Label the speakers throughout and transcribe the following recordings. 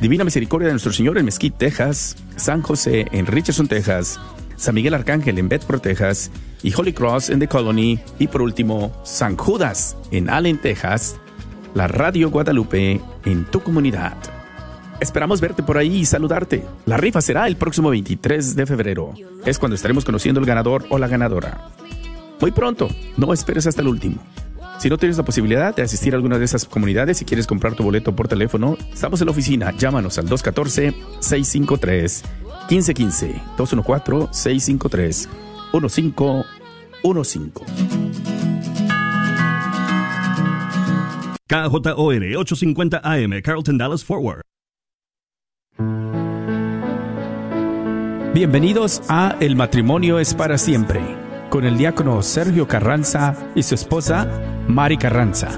Speaker 1: Divina Misericordia de Nuestro Señor en Mesquite, Texas, San José en Richardson, Texas, San Miguel Arcángel en Bedford, Texas, y Holy Cross en The Colony, y por último, San Judas en Allen, Texas, la Radio Guadalupe en tu comunidad. Esperamos verte por ahí y saludarte. La rifa será el próximo 23 de febrero. Es cuando estaremos conociendo el ganador o la ganadora. Muy pronto, no esperes hasta el último. Si no tienes la posibilidad de asistir a alguna de esas comunidades y quieres comprar tu boleto por teléfono, estamos en la oficina. Llámanos al 214-653-1515. 214-653-1515.
Speaker 2: KJOR 850 AM, Carlton Dallas Forward.
Speaker 1: Bienvenidos a El matrimonio es para siempre, con el diácono Sergio Carranza y su esposa Mari Carranza.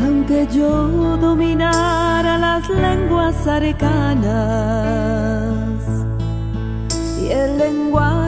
Speaker 3: Aunque yo dominara las lenguas arcanas y el lenguaje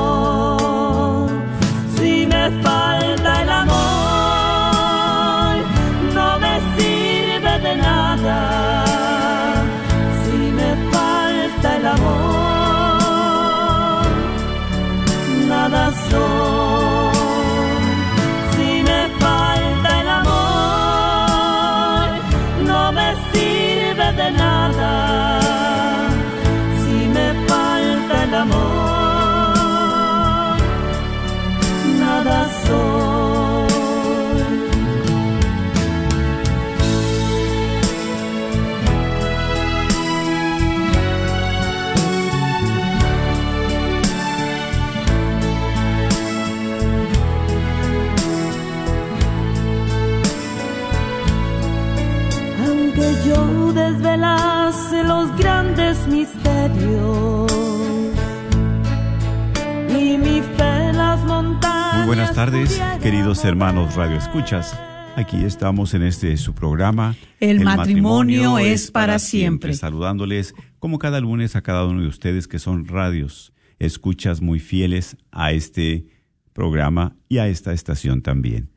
Speaker 4: tardes, queridos hermanos Radio Escuchas. Aquí estamos en este su programa.
Speaker 5: El matrimonio es para siempre.
Speaker 4: Saludándoles como cada lunes a cada uno de ustedes que son radios, escuchas muy fieles a este programa y a esta estación también.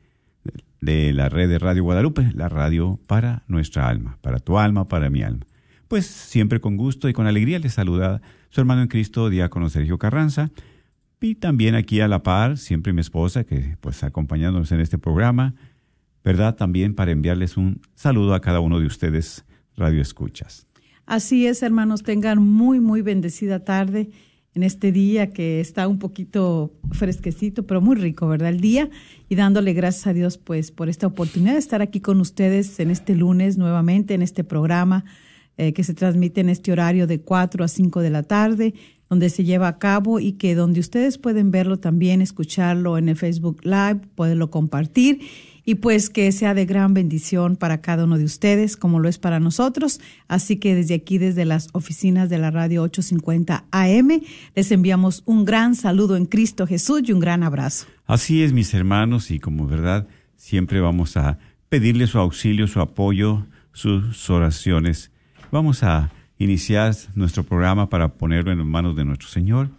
Speaker 4: De la red de Radio Guadalupe, la radio para nuestra alma, para tu alma, para mi alma. Pues siempre con gusto y con alegría les saluda su hermano en Cristo, diácono Sergio Carranza, y también aquí a la par, siempre mi esposa, que pues acompañándonos en este programa, ¿verdad? También para enviarles un saludo a cada uno de ustedes, Radio Escuchas.
Speaker 5: Así es, hermanos, tengan muy, muy bendecida tarde en este día que está un poquito fresquecito, pero muy rico, ¿verdad? El día y dándole gracias a Dios pues por esta oportunidad de estar aquí con ustedes en este lunes nuevamente en este programa eh, que se transmite en este horario de 4 a 5 de la tarde, donde se lleva a cabo y que donde ustedes pueden verlo también, escucharlo en el Facebook Live, poderlo compartir y pues que sea de gran bendición para cada uno de ustedes, como lo es para nosotros. Así que desde aquí, desde las oficinas de la radio 850 AM, les enviamos un gran saludo en Cristo Jesús y un gran abrazo.
Speaker 4: Así es, mis hermanos, y como verdad, siempre vamos a pedirle su auxilio, su apoyo, sus oraciones Vamos a iniciar nuestro programa para ponerlo en manos de nuestro Señor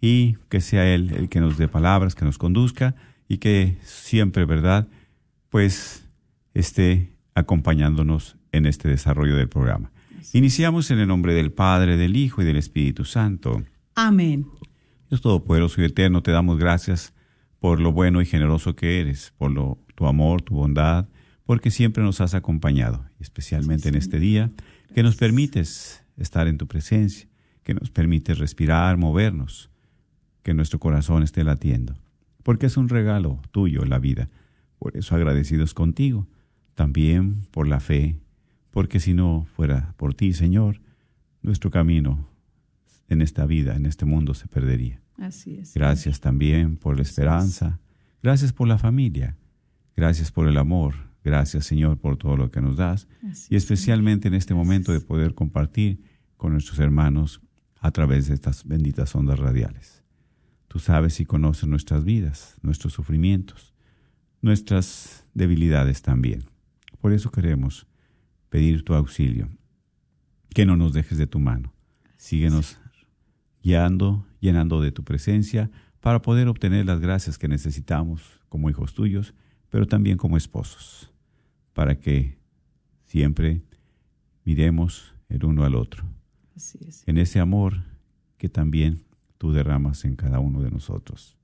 Speaker 4: y que sea Él el que nos dé palabras, que nos conduzca y que siempre, ¿verdad? Pues esté acompañándonos en este desarrollo del programa. Iniciamos en el nombre del Padre, del Hijo y del Espíritu Santo.
Speaker 5: Amén.
Speaker 4: Dios Todopoderoso y Eterno, te damos gracias por lo bueno y generoso que eres, por lo, tu amor, tu bondad, porque siempre nos has acompañado, especialmente en este día, que nos permites estar en tu presencia, que nos permites respirar, movernos, que nuestro corazón esté latiendo, porque es un regalo tuyo la vida. Por eso agradecidos contigo, también por la fe, porque si no fuera por ti, Señor, nuestro camino en esta vida, en este mundo, se perdería.
Speaker 5: Así es.
Speaker 4: Gracias también por la esperanza, gracias por la familia, gracias por el amor, gracias Señor por todo lo que nos das
Speaker 5: Así
Speaker 4: y
Speaker 5: es,
Speaker 4: especialmente en este momento de poder compartir con nuestros hermanos a través de estas benditas ondas radiales. Tú sabes y conoces nuestras vidas, nuestros sufrimientos, nuestras debilidades también. Por eso queremos pedir tu auxilio, que no nos dejes de tu mano. Síguenos guiando, llenando de tu presencia, para poder obtener las gracias que necesitamos como hijos tuyos, pero también como esposos, para que siempre miremos el uno al otro,
Speaker 5: Así es.
Speaker 4: en ese amor que también tú derramas en cada uno de nosotros.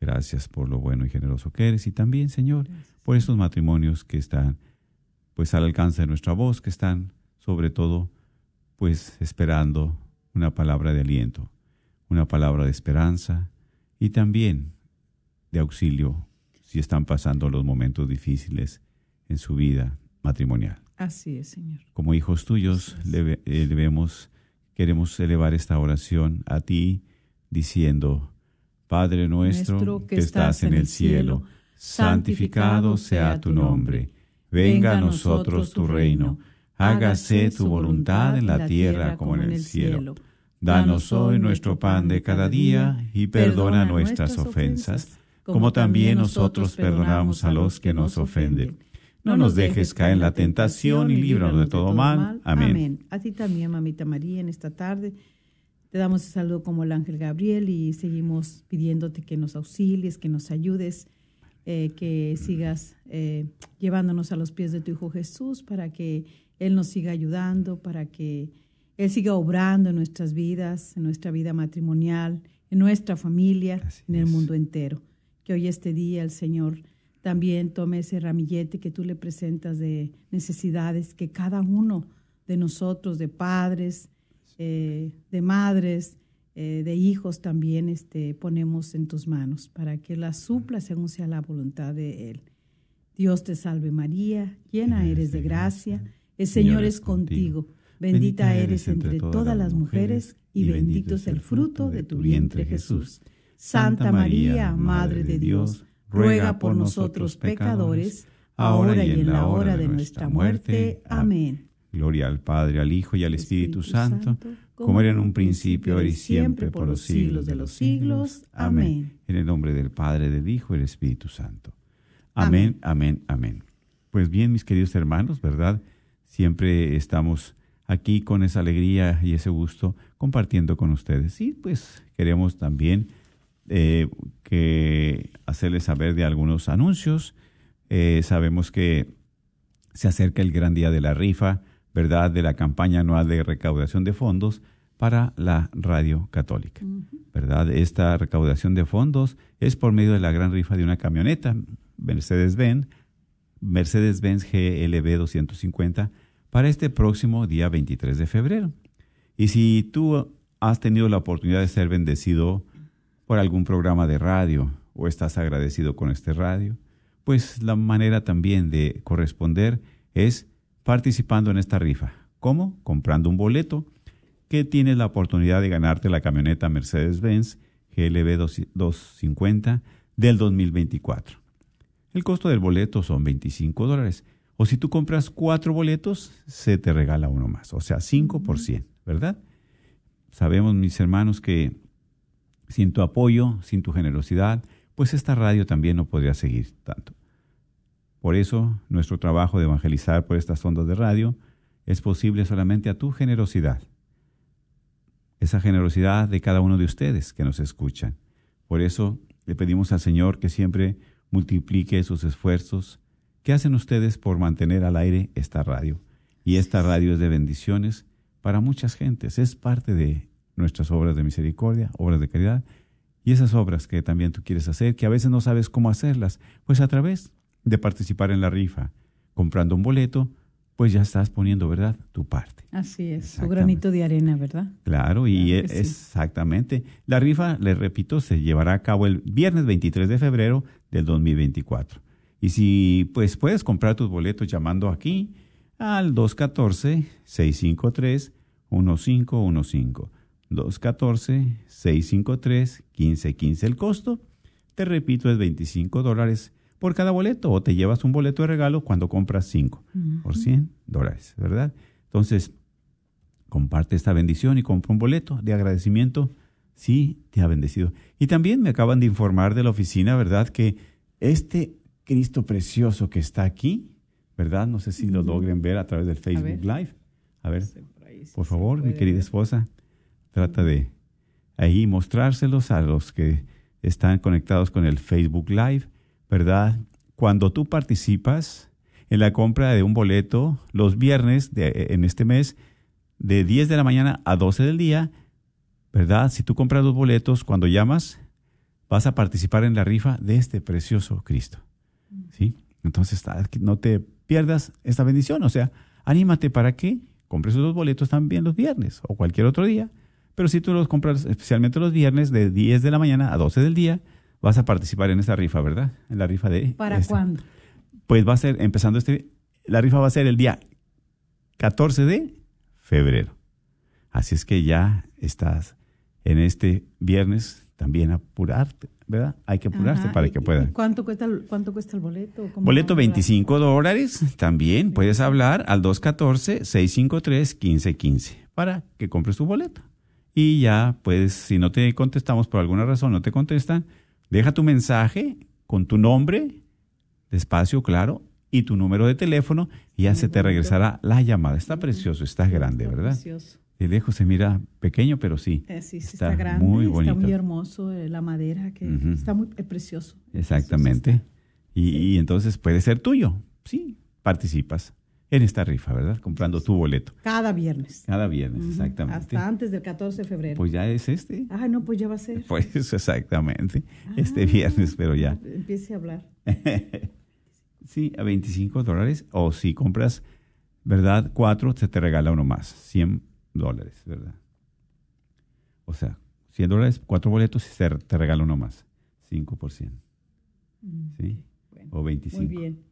Speaker 4: Gracias por lo bueno y generoso que eres y también, Señor, por estos matrimonios que están pues al alcance de nuestra voz, que están sobre todo pues esperando una palabra de aliento, una palabra de esperanza y también de auxilio si están pasando los momentos difíciles en su vida matrimonial.
Speaker 5: Así es, Señor.
Speaker 4: Como hijos tuyos le- eh, queremos elevar esta oración a ti diciendo, Padre nuestro, que estás en el cielo, santificado sea tu nombre, venga a nosotros tu reino, hágase tu voluntad en la tierra como en el cielo. Danos hoy nuestro pan de cada día y perdona nuestras ofensas, como también nosotros perdonamos a los que nos ofenden. No nos dejes caer en la tentación y líbranos de todo mal. Amén.
Speaker 5: A ti también, mamita María, en esta tarde. Te damos el saludo como el ángel Gabriel y seguimos pidiéndote que nos auxilies, que nos ayudes, eh, que sigas eh, llevándonos a los pies de tu Hijo Jesús para que Él nos siga ayudando, para que Él siga obrando en nuestras vidas, en nuestra vida matrimonial, en nuestra familia,
Speaker 4: Así
Speaker 5: en el
Speaker 4: es.
Speaker 5: mundo entero. Que hoy este día el Señor también tome ese ramillete que tú le presentas de necesidades que cada uno de nosotros, de padres, eh, de madres, eh, de hijos también este, ponemos en tus manos para que las supla según sea la voluntad de Él. Dios te salve María, llena eres de gracia, el Señor es contigo, bendita eres entre todas las mujeres y bendito es el fruto de tu vientre Jesús. Santa María, Madre de Dios, ruega por nosotros pecadores, ahora y en la hora de nuestra muerte. Amén.
Speaker 4: Gloria al Padre, al Hijo y al Espíritu, Santo, como era en un principio, ahora y siempre, por los siglos de los siglos. Amén. En el nombre del Padre, del Hijo y del Espíritu Santo. Amén, amén, amén. Pues bien, mis queridos hermanos, ¿verdad? Siempre estamos aquí con esa alegría y ese gusto compartiendo con ustedes. Y pues queremos también eh, que hacerles saber de algunos anuncios. Eh, sabemos que se acerca el gran día de la rifa, ¿verdad? De la campaña anual de recaudación de fondos para la radio católica, ¿verdad? Esta recaudación de fondos es por medio de la gran rifa de una camioneta Mercedes-Benz, Mercedes-Benz GLB 250 para este próximo día 23 de febrero. Y si tú has tenido la oportunidad de ser bendecido por algún programa de radio o estás agradecido con este radio, pues la manera también de corresponder es participando en esta rifa. ¿Cómo? Comprando un boleto que tienes la oportunidad de ganarte la camioneta Mercedes-Benz GLB 250 del 2024. El costo del boleto son 25 dólares. O si tú compras cuatro boletos, se te regala uno más. O sea, 5 por 100, ¿verdad? Sabemos, mis hermanos, que sin tu apoyo, sin tu generosidad, pues esta radio también no podría seguir tanto. Por eso, nuestro trabajo de evangelizar por estas ondas de radio es posible solamente a tu generosidad. Esa generosidad de cada uno de ustedes que nos escuchan. Por eso le pedimos al Señor que siempre multiplique sus esfuerzos. ¿Qué hacen ustedes por mantener al aire esta radio? Y esta radio es de bendiciones para muchas gentes. Es parte de nuestras obras de misericordia, obras de caridad. Y esas obras que también tú quieres hacer, que a veces no sabes cómo hacerlas, pues a través de participar en la rifa, comprando un boleto, pues ya estás poniendo, ¿verdad?, tu parte.
Speaker 5: Así es, su granito de arena, ¿verdad?
Speaker 4: Claro, y
Speaker 5: Claro
Speaker 4: e-
Speaker 5: sí.
Speaker 4: exactamente. La rifa, les repito, se llevará a cabo el viernes 23 de febrero del 2024. Y si pues puedes comprar tus boletos llamando aquí al 214-653-1515. 214-653-1515. El costo, te repito, es 25 dólares por cada boleto o te llevas un boleto de regalo cuando compras 5 por 100 dólares, ¿verdad? Entonces, comparte esta bendición y compra un boleto de agradecimiento si te ha bendecido. Y también me acaban de informar de la oficina, ¿verdad? Que este Cristo precioso que está aquí, ¿verdad? No sé si lo logren ver a través del Facebook. Live. A ver,
Speaker 5: Por ahí sí
Speaker 4: por
Speaker 5: se
Speaker 4: favor, mi querida
Speaker 5: ver.
Speaker 4: Trata de ahí mostrárselos a los que están conectados con el Facebook Live, ¿verdad? Cuando tú participas en la compra de un boleto los viernes de, en este mes, de 10 de la mañana a 12 del día, ¿verdad? Si tú compras los boletos, cuando llamas, vas a participar en la rifa de este precioso Cristo. ¿Sí? Entonces, que no te pierdas esta bendición. O sea, anímate para que compres los boletos también los viernes o cualquier otro día. Pero si tú los compras especialmente los viernes de 10 de la mañana a 12 del día, vas a participar en esta rifa, ¿verdad? En la rifa de...
Speaker 5: ¿Para cuándo?
Speaker 4: Pues va a ser, empezando este, la rifa va a ser el día 14 de febrero. Así es que ya estás en este viernes también apurarte, ¿verdad? Hay que apurarse
Speaker 5: Ajá,
Speaker 4: para
Speaker 5: ¿y-
Speaker 4: que puedan.
Speaker 5: ¿Cuánto cuesta el, cuánto cuesta el boleto? ¿Cómo
Speaker 4: Boleto
Speaker 5: vamos a-
Speaker 4: 25 dólares, también puedes hablar al 214-653-1515 para que compres tu boleto. Y ya, pues, si no te contestamos por alguna razón, no te contestan, deja tu mensaje con tu nombre, despacio, claro, y tu número de teléfono, y ya se te regresará la llamada. Está precioso, está grande, ¿verdad?
Speaker 5: precioso.
Speaker 4: De lejos se mira pequeño, pero sí.
Speaker 5: Eh, sí, sí,
Speaker 4: Está
Speaker 5: está, grande,
Speaker 4: muy bonito.
Speaker 5: está muy hermoso, eh, la madera, que está muy eh, precioso.
Speaker 4: Exactamente. Y, y entonces puede ser tuyo. Sí, participas en esta rifa, ¿verdad? Comprando tu boleto.
Speaker 5: Cada viernes.
Speaker 4: Cada viernes, exactamente.
Speaker 5: Hasta antes del 14 de febrero.
Speaker 4: Pues ya es este.
Speaker 5: Ay, no, pues ya va a ser.
Speaker 4: Pues exactamente. Este
Speaker 5: Ah,
Speaker 4: viernes, pero ya.
Speaker 5: Empiece a hablar.
Speaker 4: Sí, a 25 dólares. O si compras, ¿verdad? Cuatro, se te regala uno más. 100 dólares, ¿verdad? O sea, 100 dólares, cuatro boletos y se te regala uno más. 5 por 100. ¿Sí?
Speaker 5: Bueno,
Speaker 4: O 25.
Speaker 5: muy bien.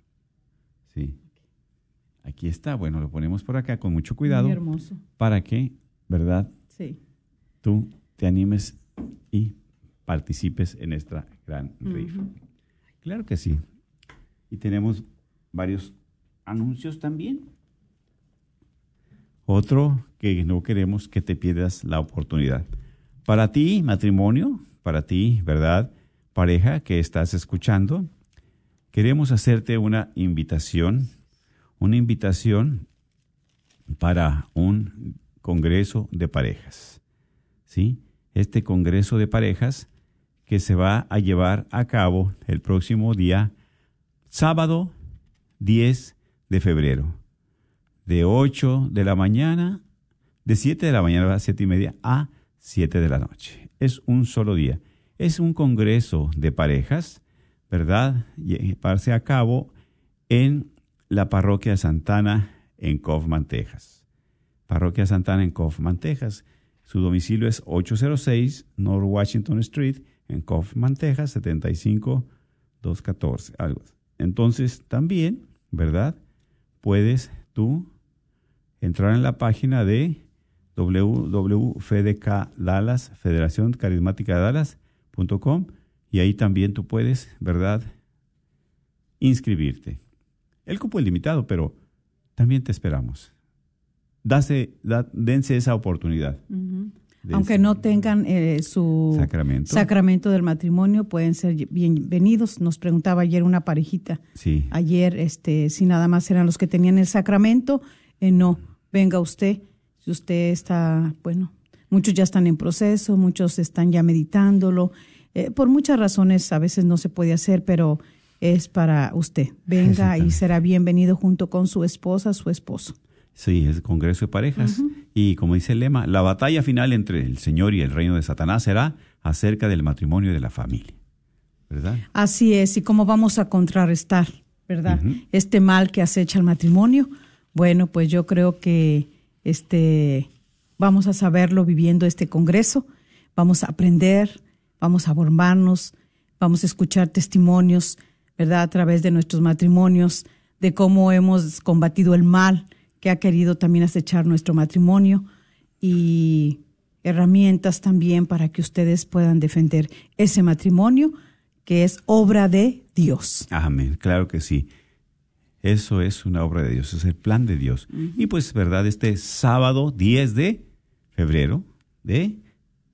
Speaker 4: Sí. Aquí está. Bueno, lo ponemos por acá con mucho cuidado
Speaker 5: Muy hermoso.
Speaker 4: para que, ¿verdad?
Speaker 5: Sí.
Speaker 4: Tú te animes y participes en esta gran rifa. Claro que sí. Y tenemos varios anuncios también. Otro que no queremos que te pierdas la oportunidad. Para ti, matrimonio, para ti, ¿verdad? Pareja que estás escuchando, queremos hacerte una invitación, una invitación para un congreso de parejas. ¿Sí? Este congreso de parejas que se va a llevar a cabo el próximo día, sábado 10 de febrero, de 8 de la mañana, de 7 de la mañana a 7 y media a 7 de la noche. Es un solo día. Es un congreso de parejas, ¿verdad? Llevarse a cabo en la parroquia Santana en Kaufman, Texas. Parroquia Santana en Kaufman, Texas. Su domicilio es 806 North Washington Street en Kaufman, Texas, 75214. Algo. Entonces, también, ¿verdad? Puedes tú entrar en la página de www.fdk Dallas, Federación Carismática de Dallas.com y ahí también tú puedes, ¿verdad? Inscribirte. El cupo es limitado, pero también te esperamos. Dase, da- dense esa oportunidad.
Speaker 5: Aunque no tengan eh, su
Speaker 4: Sacramento.
Speaker 5: sacramento del matrimonio, pueden ser bienvenidos. Nos preguntaba ayer una parejita.
Speaker 4: Sí.
Speaker 5: Ayer, este, si nada más eran los que tenían el sacramento, eh, no. venga usted. Si usted está, bueno, muchos ya están en proceso, muchos están ya meditándolo. Eh, por muchas razones a veces no se puede hacer, pero es para usted. Venga y será bienvenido junto con su esposa, su esposo.
Speaker 4: Sí, es el Congreso de Parejas. Y como dice el lema, la batalla final entre el Señor y el reino de Satanás será acerca del matrimonio y de la familia. ¿Verdad?
Speaker 5: Así es, y cómo vamos a contrarrestar, ¿verdad? Este mal que acecha el matrimonio. Bueno, pues yo creo que este vamos a saberlo viviendo este congreso, vamos a aprender, vamos a formarnos, vamos a escuchar testimonios, ¿verdad? A través de nuestros matrimonios, de cómo hemos combatido el mal que ha querido también acechar nuestro matrimonio y herramientas también para que ustedes puedan defender ese matrimonio que es obra de Dios.
Speaker 4: Amén, claro que sí. Eso es una obra de Dios, es el plan de Dios. Y pues, ¿verdad? Este sábado 10 de febrero, de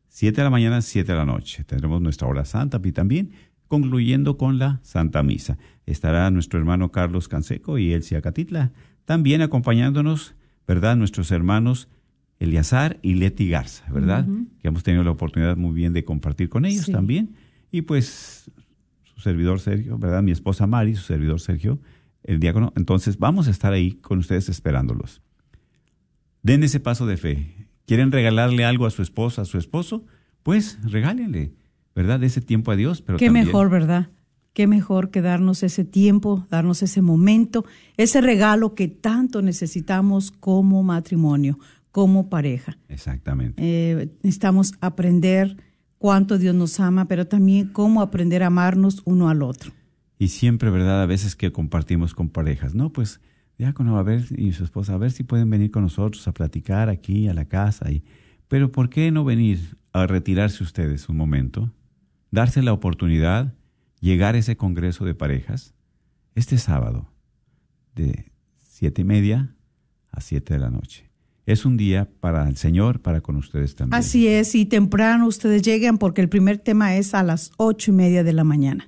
Speaker 4: 7 de la mañana a 7 de la noche, tendremos nuestra hora santa y también concluyendo con la Santa Misa. Estará nuestro hermano Carlos Canseco y Elsia Catitla también acompañándonos, ¿verdad? Nuestros hermanos Eliazar y Leti Garza, ¿verdad? Que hemos tenido la oportunidad muy bien de compartir con ellos
Speaker 5: Sí.
Speaker 4: también. Y pues su servidor Sergio, ¿verdad? Mi esposa Mari, su servidor Sergio, el diácono. Entonces vamos a estar ahí con ustedes esperándolos. Den ese paso de fe. ¿Quieren regalarle algo a su esposa, a su esposo? Pues regálenle, ¿verdad? Ese tiempo a Dios. Pero
Speaker 5: Qué
Speaker 4: también-
Speaker 5: mejor, ¿verdad? Qué mejor que darnos ese tiempo, darnos ese momento, ese regalo que tanto necesitamos como matrimonio, como pareja.
Speaker 4: Exactamente.
Speaker 5: Eh, necesitamos aprender cuánto Dios nos ama, pero también cómo aprender a amarnos uno al otro.
Speaker 4: Y siempre, ¿verdad? A veces que compartimos con parejas, ¿no? Pues, diácono, a ver, y su esposa, a ver si pueden venir con nosotros a platicar aquí, a la casa. Y, pero, ¿por qué no venir a retirarse ustedes un momento? Darse la oportunidad, llegar a ese congreso de parejas este sábado, de siete y media a siete de la noche. Es un día para el Señor, para con ustedes también.
Speaker 5: Así es, y temprano ustedes lleguen porque el primer tema es a las ocho y media de la mañana.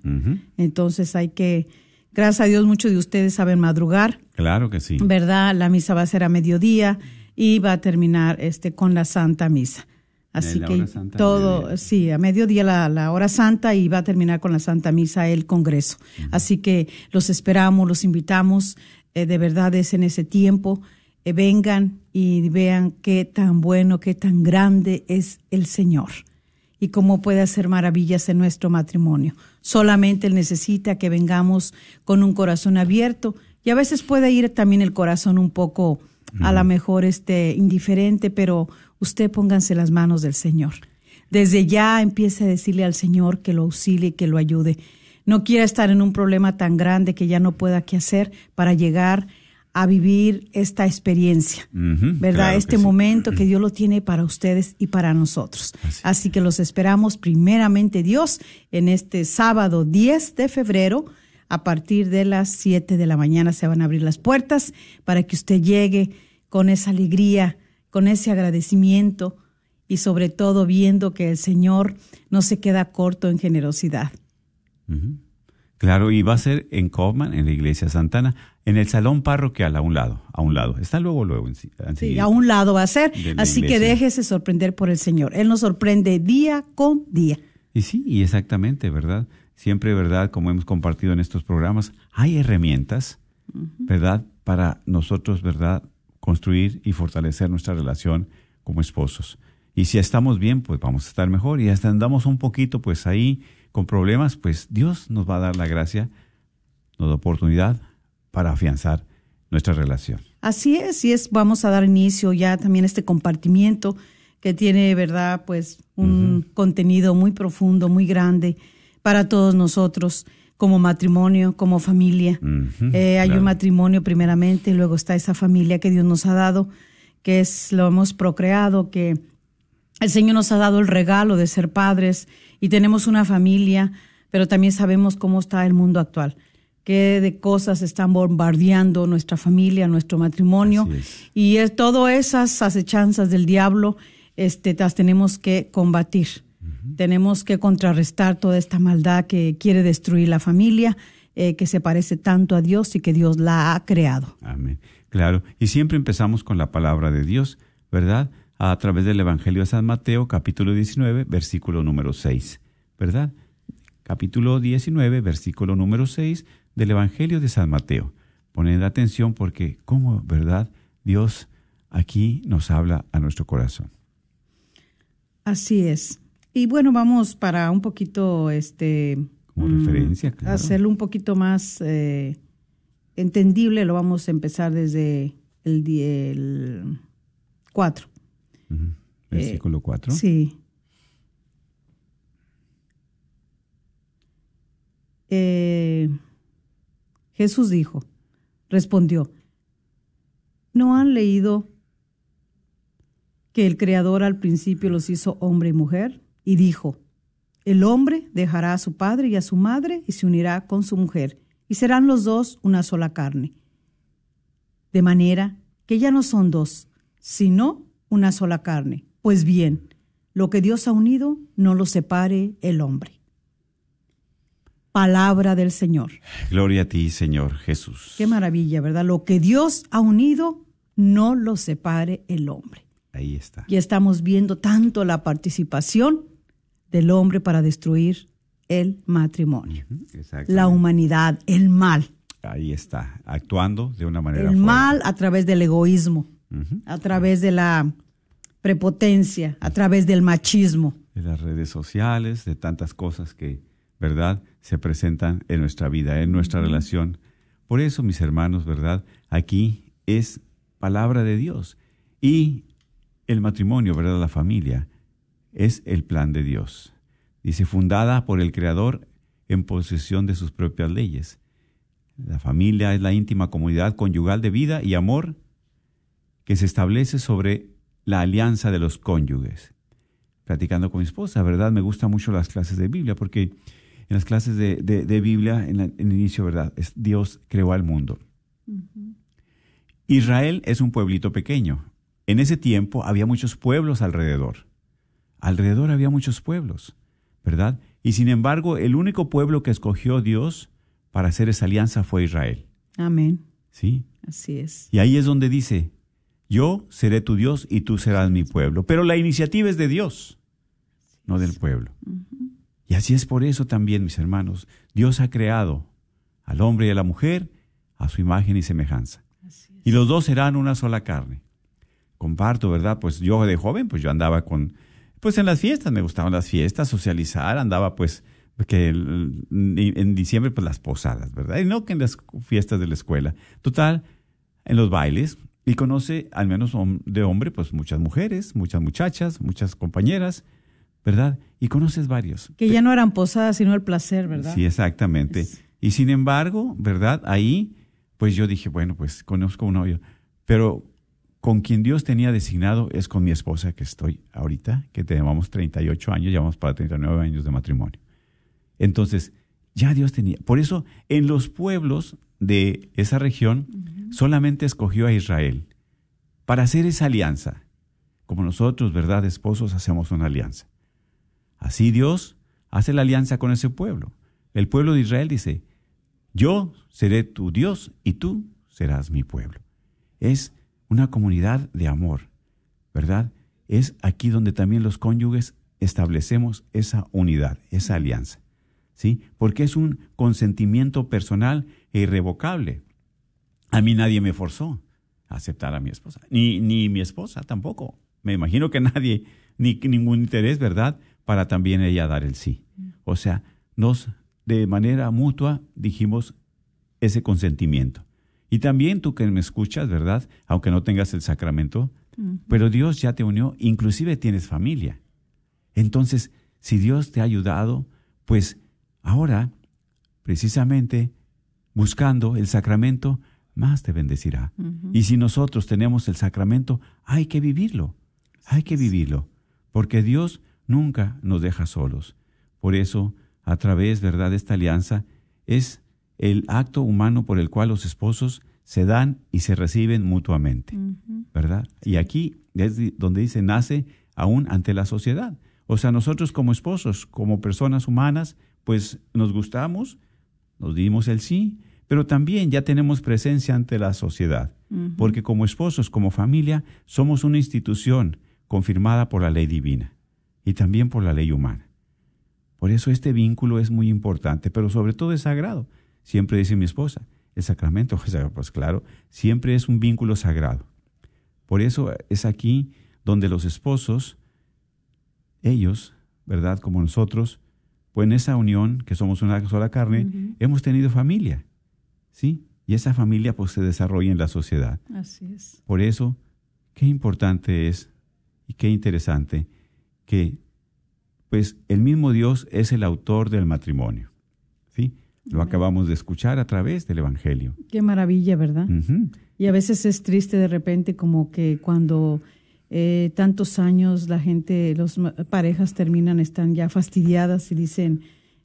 Speaker 5: Entonces hay que, gracias a Dios, muchos de ustedes saben madrugar,
Speaker 4: Claro que sí.
Speaker 5: ¿verdad? La misa va a ser a mediodía y va a terminar este con la Santa Misa. Así
Speaker 4: la
Speaker 5: que
Speaker 4: hora santa,
Speaker 5: todo, sí, a mediodía la, la hora santa y va a terminar con la Santa Misa el Congreso. Así que los esperamos, los invitamos, eh, de verdad es en ese tiempo, eh, vengan y vean qué tan bueno, qué tan grande es el Señor y cómo puede hacer maravillas en nuestro matrimonio. Solamente Él necesita que vengamos con un corazón abierto y a veces puede ir también el corazón un poco a lo mejor este indiferente, pero usted pónganse las manos del Señor. Desde ya empiece a decirle al Señor que lo auxilie, que lo ayude. No quiera estar en un problema tan grande que ya no pueda qué hacer para llegar a vivir esta experiencia, ¿verdad?
Speaker 4: claro
Speaker 5: este
Speaker 4: que sí.
Speaker 5: momento que Dios lo tiene para ustedes y para nosotros. Así que los esperamos primeramente Dios en este sábado 10 de febrero. A partir de las 7 de la mañana se van a abrir las puertas para que usted llegue con esa alegría, con ese agradecimiento y sobre todo viendo que el Señor no se queda corto en generosidad.
Speaker 4: Claro, y va a ser en Kaufman, en la iglesia Santana, en el salón parroquial a un lado, a un lado. Está luego, luego. En,
Speaker 5: Sí, a un lado va a ser. Así que déjese sorprender por el Señor. Él nos sorprende día con día.
Speaker 4: Y sí, y exactamente, ¿verdad? Siempre, ¿verdad? Como hemos compartido en estos programas, hay herramientas, ¿verdad? Para nosotros, ¿verdad? Construir y fortalecer nuestra relación como esposos. Y si estamos bien, pues vamos a estar mejor. Y hasta andamos un poquito, pues ahí con problemas, pues Dios nos va a dar la gracia, nos da oportunidad para afianzar nuestra relación.
Speaker 5: Así es, y es, vamos a dar inicio ya también a este compartimiento que tiene, ¿verdad? Pues un contenido muy profundo, muy grande para todos nosotros como matrimonio, como familia. Eh, hay
Speaker 4: claro.
Speaker 5: un matrimonio primeramente, y luego está esa familia que Dios nos ha dado, que es lo hemos procreado, que el Señor nos ha dado el regalo de ser padres y tenemos una familia, pero también sabemos cómo está el mundo actual, qué de cosas están bombardeando nuestra familia, nuestro matrimonio
Speaker 4: es.
Speaker 5: y es todo esas acechanzas del diablo, este, las tenemos que combatir. Tenemos que contrarrestar toda esta maldad que quiere destruir la familia, eh, que se parece tanto a Dios y que Dios la ha creado.
Speaker 4: Amén. Claro, y siempre empezamos con la palabra de Dios, ¿verdad? A través del Evangelio de San Mateo, capítulo 19, versículo número 6, ¿verdad? Capítulo 19, versículo número 6 del Evangelio de San Mateo. Poned atención porque, ¿cómo, verdad? Dios aquí nos habla a nuestro corazón.
Speaker 5: Así es. Y bueno, vamos para un poquito, este...
Speaker 4: Como
Speaker 5: mm,
Speaker 4: referencia, claro.
Speaker 5: Hacerlo un poquito más eh, entendible, lo vamos a empezar desde el, el 4.
Speaker 4: Ujú. Versículo 4.
Speaker 5: Eh, Sí. Eh, Jesús dijo, respondió, ¿no han leído que el Creador al principio los hizo hombre y mujer? Y dijo, el hombre dejará a su padre y a su madre y se unirá con su mujer, y serán los dos una sola carne. De manera que ya no son dos, sino una sola carne. Pues bien, lo que Dios ha unido, no lo separe el hombre. Palabra del Señor.
Speaker 4: Gloria a ti, Señor Jesús.
Speaker 5: Qué maravilla, ¿verdad? Lo que Dios ha unido, no lo separe el hombre.
Speaker 4: Ahí está.
Speaker 5: Y estamos viendo tanto la participación del hombre para destruir el matrimonio, la humanidad, el mal.
Speaker 4: Ahí está, actuando de una manera
Speaker 5: El
Speaker 4: fuerte.
Speaker 5: mal a través del egoísmo, a través de la prepotencia, a través del machismo.
Speaker 4: de las redes sociales, de tantas cosas que, ¿verdad?, se presentan en nuestra vida, en nuestra relación. Por eso, mis hermanos, ¿verdad?, aquí es palabra de Dios. Y el matrimonio, ¿verdad?, la familia, es el plan de Dios. Dice, fundada por el Creador en posesión de sus propias leyes. La familia es la íntima comunidad conyugal de vida y amor que se establece sobre la alianza de los cónyuges platicando con mi esposa, ¿verdad? Me gustan mucho las clases de Biblia porque en las clases de, de- de Biblia, en, la- en el inicio, ¿verdad? Es Dios creó al mundo. Israel es un pueblito pequeño. En ese tiempo había muchos pueblos alrededor. Alrededor había muchos pueblos, ¿verdad? Y sin embargo, el único pueblo que escogió Dios para hacer esa alianza fue Israel,
Speaker 5: Amén.
Speaker 4: ¿sí?
Speaker 5: Así es.
Speaker 4: Y ahí es donde dice, yo seré tu Dios y tú serás mi pueblo. Pero la iniciativa es de Dios, no del pueblo. Y así es por eso también, mis hermanos, Dios ha creado al hombre y a la mujer a su imagen y semejanza. Y los dos serán una sola carne. Comparto, ¿verdad? Pues yo de joven, pues yo andaba con, pues en las fiestas, me gustaban las fiestas, socializar, andaba pues que el- en diciembre pues las posadas, ¿verdad? Y no que en las fiestas de la escuela. Total, en los bailes y conoce al menos de hombre pues muchas mujeres, muchas muchachas, muchas compañeras, ¿verdad? Y conoces varios.
Speaker 5: Que ya no eran posadas, sino el placer, ¿verdad?
Speaker 4: Sí, exactamente.
Speaker 5: Es-
Speaker 4: Y sin embargo, ¿verdad? Ahí, pues yo dije, bueno, pues conozco un novio, pero con quien Dios tenía designado es con mi esposa que estoy ahorita, que tenemos 38 años, llevamos para 39 años de matrimonio. Entonces, ya Dios tenía. Por eso, en los pueblos de esa región, solamente escogió a Israel para hacer esa alianza. Como nosotros, ¿verdad? Esposos, hacemos una alianza. Así Dios hace la alianza con ese pueblo. El pueblo de Israel dice, yo seré tu Dios y tú serás mi pueblo. Es una comunidad de amor, ¿verdad? Es aquí donde también los cónyuges establecemos esa unidad, esa alianza, ¿sí? Porque es un consentimiento personal e irrevocable. A mí nadie me forzó a aceptar a mi esposa, ni, ni mi esposa tampoco. Me imagino que nadie, ni ningún interés, ¿verdad? Para también ella dar el sí. O sea, nos de manera mutua dijimos ese consentimiento. Y también tú que me escuchas, ¿verdad? Aunque no tengas el sacramento, pero Dios ya te unió, inclusive tienes familia. Entonces, si Dios te ha ayudado, pues ahora, precisamente, buscando el sacramento, más te bendecirá. Y si nosotros tenemos el sacramento, hay que vivirlo, hay que vivirlo, porque Dios nunca nos deja solos. Por eso, a través, ¿verdad?, de esta alianza, es el acto humano por el cual los esposos se dan y se reciben mutuamente, ¿verdad? Y aquí es donde dice, nace aún ante la sociedad. O sea, nosotros como esposos, como personas humanas, pues nos gustamos, nos dimos el sí, pero también ya tenemos presencia ante la sociedad, porque como esposos, como familia, somos una institución confirmada por la ley divina y también por la ley humana. Por eso este vínculo es muy importante, pero sobre todo es sagrado. Siempre dice mi esposa, el sacramento, pues claro, siempre es un vínculo sagrado. Por eso es aquí donde los esposos, ellos, ¿verdad? Como nosotros, pues en esa unión, que somos una sola carne, hemos tenido familia, ¿sí? Y esa familia pues se desarrolla en la sociedad.
Speaker 5: Así es.
Speaker 4: Por eso, qué importante es y qué interesante que pues el mismo Dios es el autor del matrimonio. Lo acabamos de escuchar a través del Evangelio.
Speaker 5: Qué maravilla, ¿verdad? Y a veces es triste de repente como que cuando eh, tantos años la gente, las parejas terminan, están ya fastidiadas y dicen,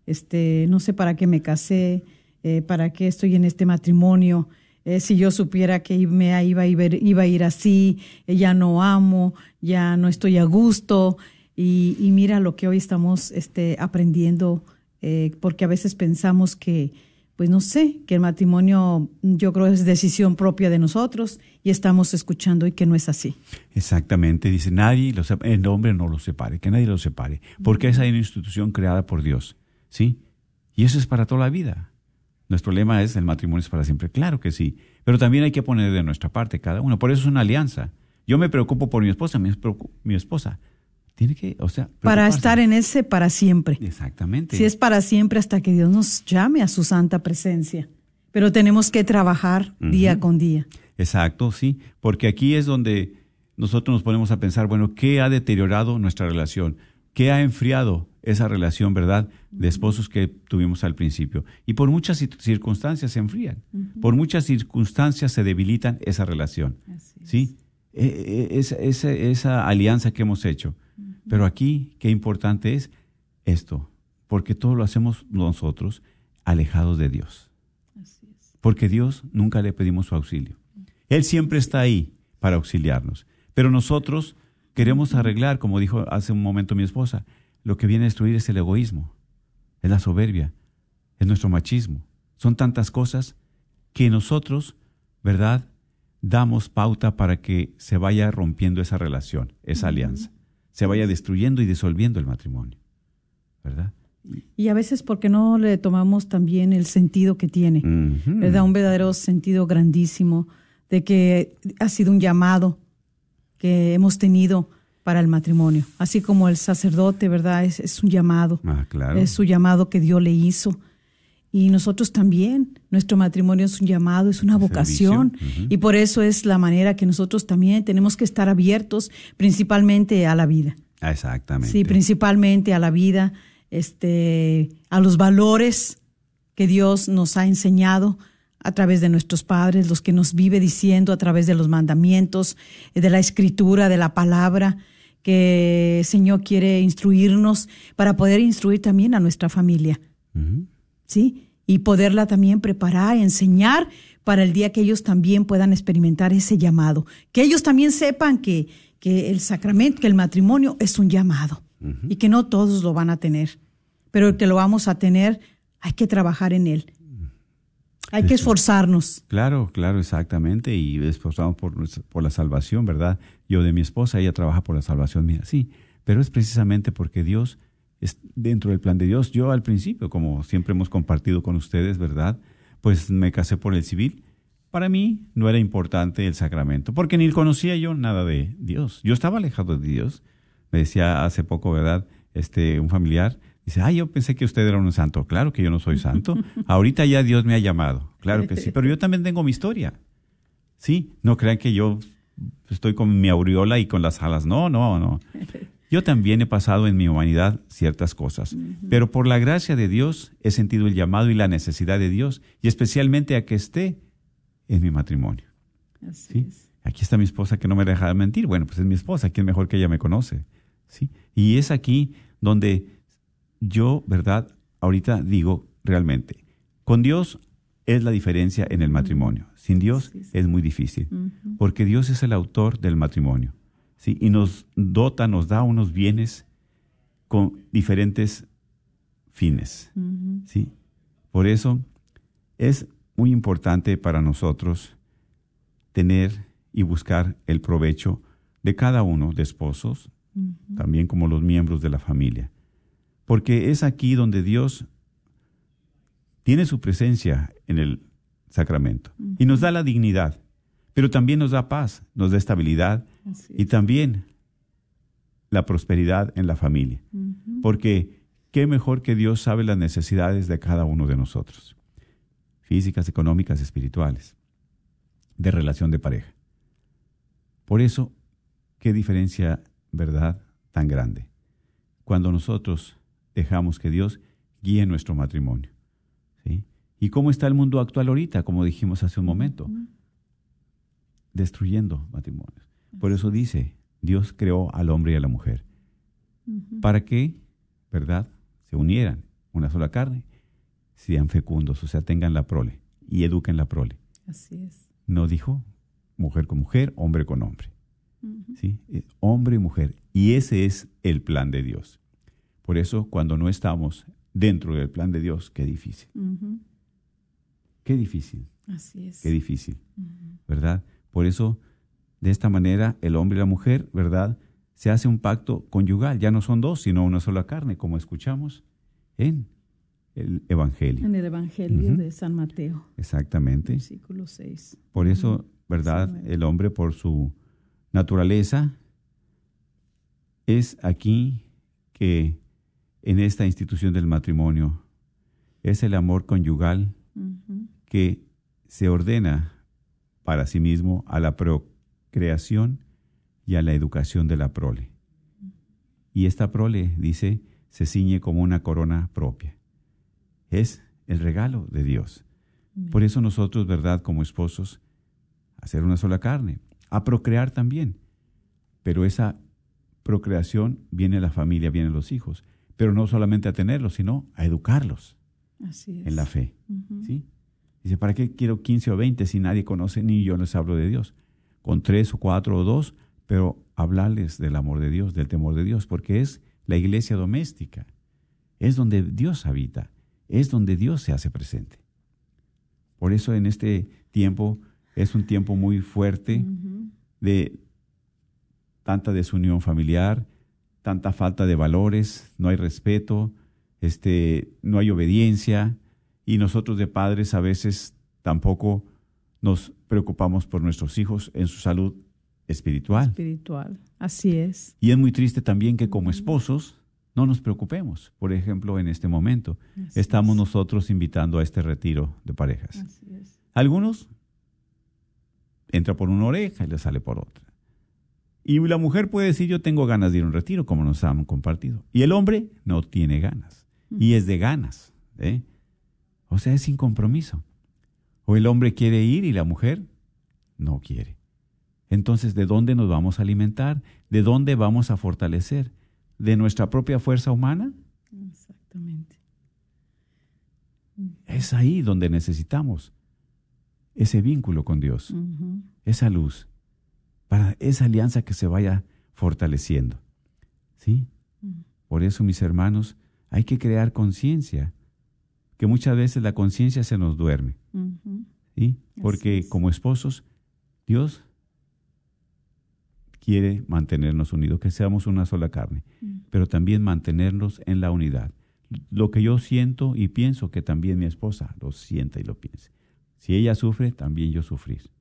Speaker 5: este, no sé para qué me casé, eh, para qué estoy en este matrimonio. eh, si yo supiera que me iba, a ir- iba a ir así, ya no amo, ya no estoy a gusto. Y, y mira lo que hoy estamos este, aprendiendo, eh, porque a veces pensamos que, pues no sé, que el matrimonio yo creo es decisión propia de nosotros y estamos escuchando y que no es así.
Speaker 4: Exactamente, dice, nadie, los, el hombre no los separe, que nadie los separe, porque esa es una institución creada por Dios, ¿sí? Y eso es para toda la vida. Nuestro lema es el matrimonio es para siempre, claro que sí, pero también hay que poner de nuestra parte cada uno, por eso es una alianza. Yo me preocupo por mi esposa, mi, esposa tiene que, o sea,
Speaker 5: Para estar en ese para siempre.
Speaker 4: Exactamente.
Speaker 5: Si es para siempre hasta que Dios nos llame a su santa presencia. Pero tenemos que trabajar día con día.
Speaker 4: Exacto, sí, porque aquí es donde nosotros nos ponemos a pensar, bueno, ¿qué ha deteriorado nuestra relación? ¿Qué ha enfriado esa relación, verdad, de esposos que tuvimos al principio? Y por muchas cir- circunstancias se enfrían, por muchas circunstancias se debilitan esa relación, ¿sí? E- e- esa alianza que hemos hecho. Pero aquí, qué importante es esto, porque todo lo hacemos nosotros alejados de Dios porque Dios nunca le pedimos su auxilio. Él siempre está ahí para auxiliarnos. Pero nosotros queremos arreglar, como dijo hace un momento mi esposa, lo que viene a destruir es el egoísmo, es la soberbia, es nuestro machismo. Son tantas cosas que nosotros, ¿verdad? Damos pauta para que se vaya rompiendo esa relación, esa alianza, se vaya destruyendo y disolviendo el matrimonio, ¿verdad?
Speaker 5: Y a veces porque no le tomamos también el sentido que tiene.
Speaker 4: Ujú.
Speaker 5: Le da un verdadero sentido grandísimo de que ha sido un llamado que hemos tenido para el matrimonio. Así como el sacerdote, ¿verdad? Es, es un llamado.
Speaker 4: Ah, claro.
Speaker 5: Es su llamado que Dios le hizo. Y nosotros también, nuestro matrimonio es un llamado, es una
Speaker 4: Un
Speaker 5: vocación. Y por eso es la manera que nosotros también tenemos que estar abiertos principalmente a la vida.
Speaker 4: Exactamente.
Speaker 5: Sí, principalmente a la vida, este, a los valores que Dios nos ha enseñado a través de nuestros padres, los que nos vive diciendo a través de los mandamientos, de la escritura, de la palabra, que el Señor quiere instruirnos para poder instruir también a nuestra familia. ¿sí? Y poderla también preparar, enseñar para el día que ellos también puedan experimentar ese llamado. Que ellos también sepan que, que el sacramento, que el matrimonio es un llamado y que no todos lo van a tener, pero el que lo vamos a tener, hay que trabajar en él. Hay que esforzarnos.
Speaker 4: Claro, claro, exactamente. Y esforzamos por, por la salvación, ¿verdad? Yo de mi esposa, ella trabaja por la salvación mía. Sí, pero es precisamente porque Dios es dentro del plan de Dios. Yo al principio, como siempre hemos compartido con ustedes, ¿verdad? Pues me casé por el civil. Para mí no era importante el sacramento, porque ni conocía yo nada de Dios. Yo estaba alejado de Dios. Me decía hace poco, ¿verdad? Este, un familiar, dice, ah, yo pensé que usted era un santo. Claro que yo no soy santo. Ahorita ya Dios me ha llamado. Claro que sí, pero yo también tengo mi historia. Sí, no crean que yo estoy con mi aureola y con las alas. No, no, no. Yo también he pasado en mi humanidad ciertas cosas, pero por la gracia de Dios he sentido el llamado y la necesidad de Dios, y especialmente a que esté en mi matrimonio. ¿sí? Aquí está mi esposa que no me deja de mentir. Bueno, pues es mi esposa, ¿quién mejor que ella me conoce? ¿sí? Y es aquí donde yo, ¿verdad? Ahorita digo realmente, con Dios es la diferencia en el matrimonio. Sin Dios es muy difícil, porque Dios es el autor del matrimonio. ¿Sí? Y nos dota, nos da unos bienes con diferentes fines. ¿sí? Por eso es muy importante para nosotros tener y buscar el provecho de cada uno de esposos, también como los miembros de la familia. Porque es aquí donde Dios tiene su presencia en el sacramento y nos da la dignidad, pero también nos da paz, nos da estabilidad
Speaker 5: Así
Speaker 4: y también la prosperidad en la familia. Porque qué mejor que Dios sabe las necesidades de cada uno de nosotros, físicas, económicas, espirituales, de relación de pareja. Por eso, qué diferencia, ¿verdad?, tan grande. Cuando nosotros dejamos que Dios guíe nuestro matrimonio. ¿sí? ¿Y cómo está el mundo actual ahorita, como dijimos hace un momento? Destruyendo matrimonios. Por eso dice, Dios creó al hombre y a la mujer. Para que, ¿verdad?, se unieran, una sola carne, sean fecundos, o sea, tengan la prole y eduquen la prole.
Speaker 5: Así es.
Speaker 4: No dijo mujer con mujer, hombre con hombre. ¿Sí? Eh, Hombre y mujer. Y ese es el plan de Dios. Por eso, cuando no estamos dentro del plan de Dios, qué difícil. Qué difícil,
Speaker 5: Así es.
Speaker 4: qué difícil. ¿Verdad? Por eso, de esta manera, el hombre y la mujer, ¿verdad? Se hace un pacto conyugal. Ya no son dos, sino una sola carne, como escuchamos en el Evangelio.
Speaker 5: En el Evangelio de San Mateo,
Speaker 4: Exactamente.
Speaker 5: versículo 6.
Speaker 4: Por eso, ¿verdad?
Speaker 5: Sí,
Speaker 4: El hombre por su naturaleza es aquí que en esta institución del matrimonio es el amor conyugal que se ordena para sí mismo a la procreación y a la educación de la prole. Y esta prole, dice, se ciñe como una corona propia. Es el regalo de Dios. Por eso nosotros, ¿verdad? Como esposos, hacer una sola carne, a procrear también. Pero esa procreación viene la familia, vienen los hijos. Pero no solamente a tenerlos, sino a educarlos
Speaker 5: Así es.
Speaker 4: en la fe. ¿sí? Dice, ¿para qué quiero 15 o 20 si nadie conoce ni yo les hablo de Dios? Con tres o cuatro o dos, pero hablarles del amor de Dios, del temor de Dios, porque es la iglesia doméstica. Es donde Dios habita, es donde Dios se hace presente. Por eso en este tiempo es un tiempo muy fuerte de tanta desunión familiar, tanta falta de valores, no hay respeto, este, no hay obediencia y nosotros de padres a veces tampoco nos preocupamos por nuestros hijos en su salud espiritual.
Speaker 5: Espiritual. Así es.
Speaker 4: Y es muy triste también que como esposos no nos preocupemos. Por ejemplo, en este momento
Speaker 5: Así
Speaker 4: estamos
Speaker 5: es.
Speaker 4: nosotros invitando a este retiro de parejas.
Speaker 5: Así es.
Speaker 4: Algunos entra por una oreja y le sale por otra. Y la mujer puede decir, yo tengo ganas de ir a un retiro, como nos han compartido. Y el hombre no tiene ganas. Y es de ganas. ¿eh? O sea, es sin compromiso. O el hombre quiere ir y la mujer no quiere. Entonces, ¿de dónde nos vamos a alimentar? ¿De dónde vamos a fortalecer? ¿De nuestra propia fuerza humana?
Speaker 5: Exactamente.
Speaker 4: Es ahí donde necesitamos ese vínculo con Dios. Esa luz, para esa alianza que se vaya fortaleciendo. ¿Sí? Por eso, mis hermanos, hay que crear conciencia, que muchas veces la conciencia se nos duerme. ¿Sí? Porque
Speaker 5: es.
Speaker 4: como esposos, Dios quiere mantenernos unidos, que seamos una sola carne, pero también mantenernos en la unidad. Lo que yo siento y pienso que también mi esposa lo sienta y lo piense. Si ella sufre, también yo sufrir.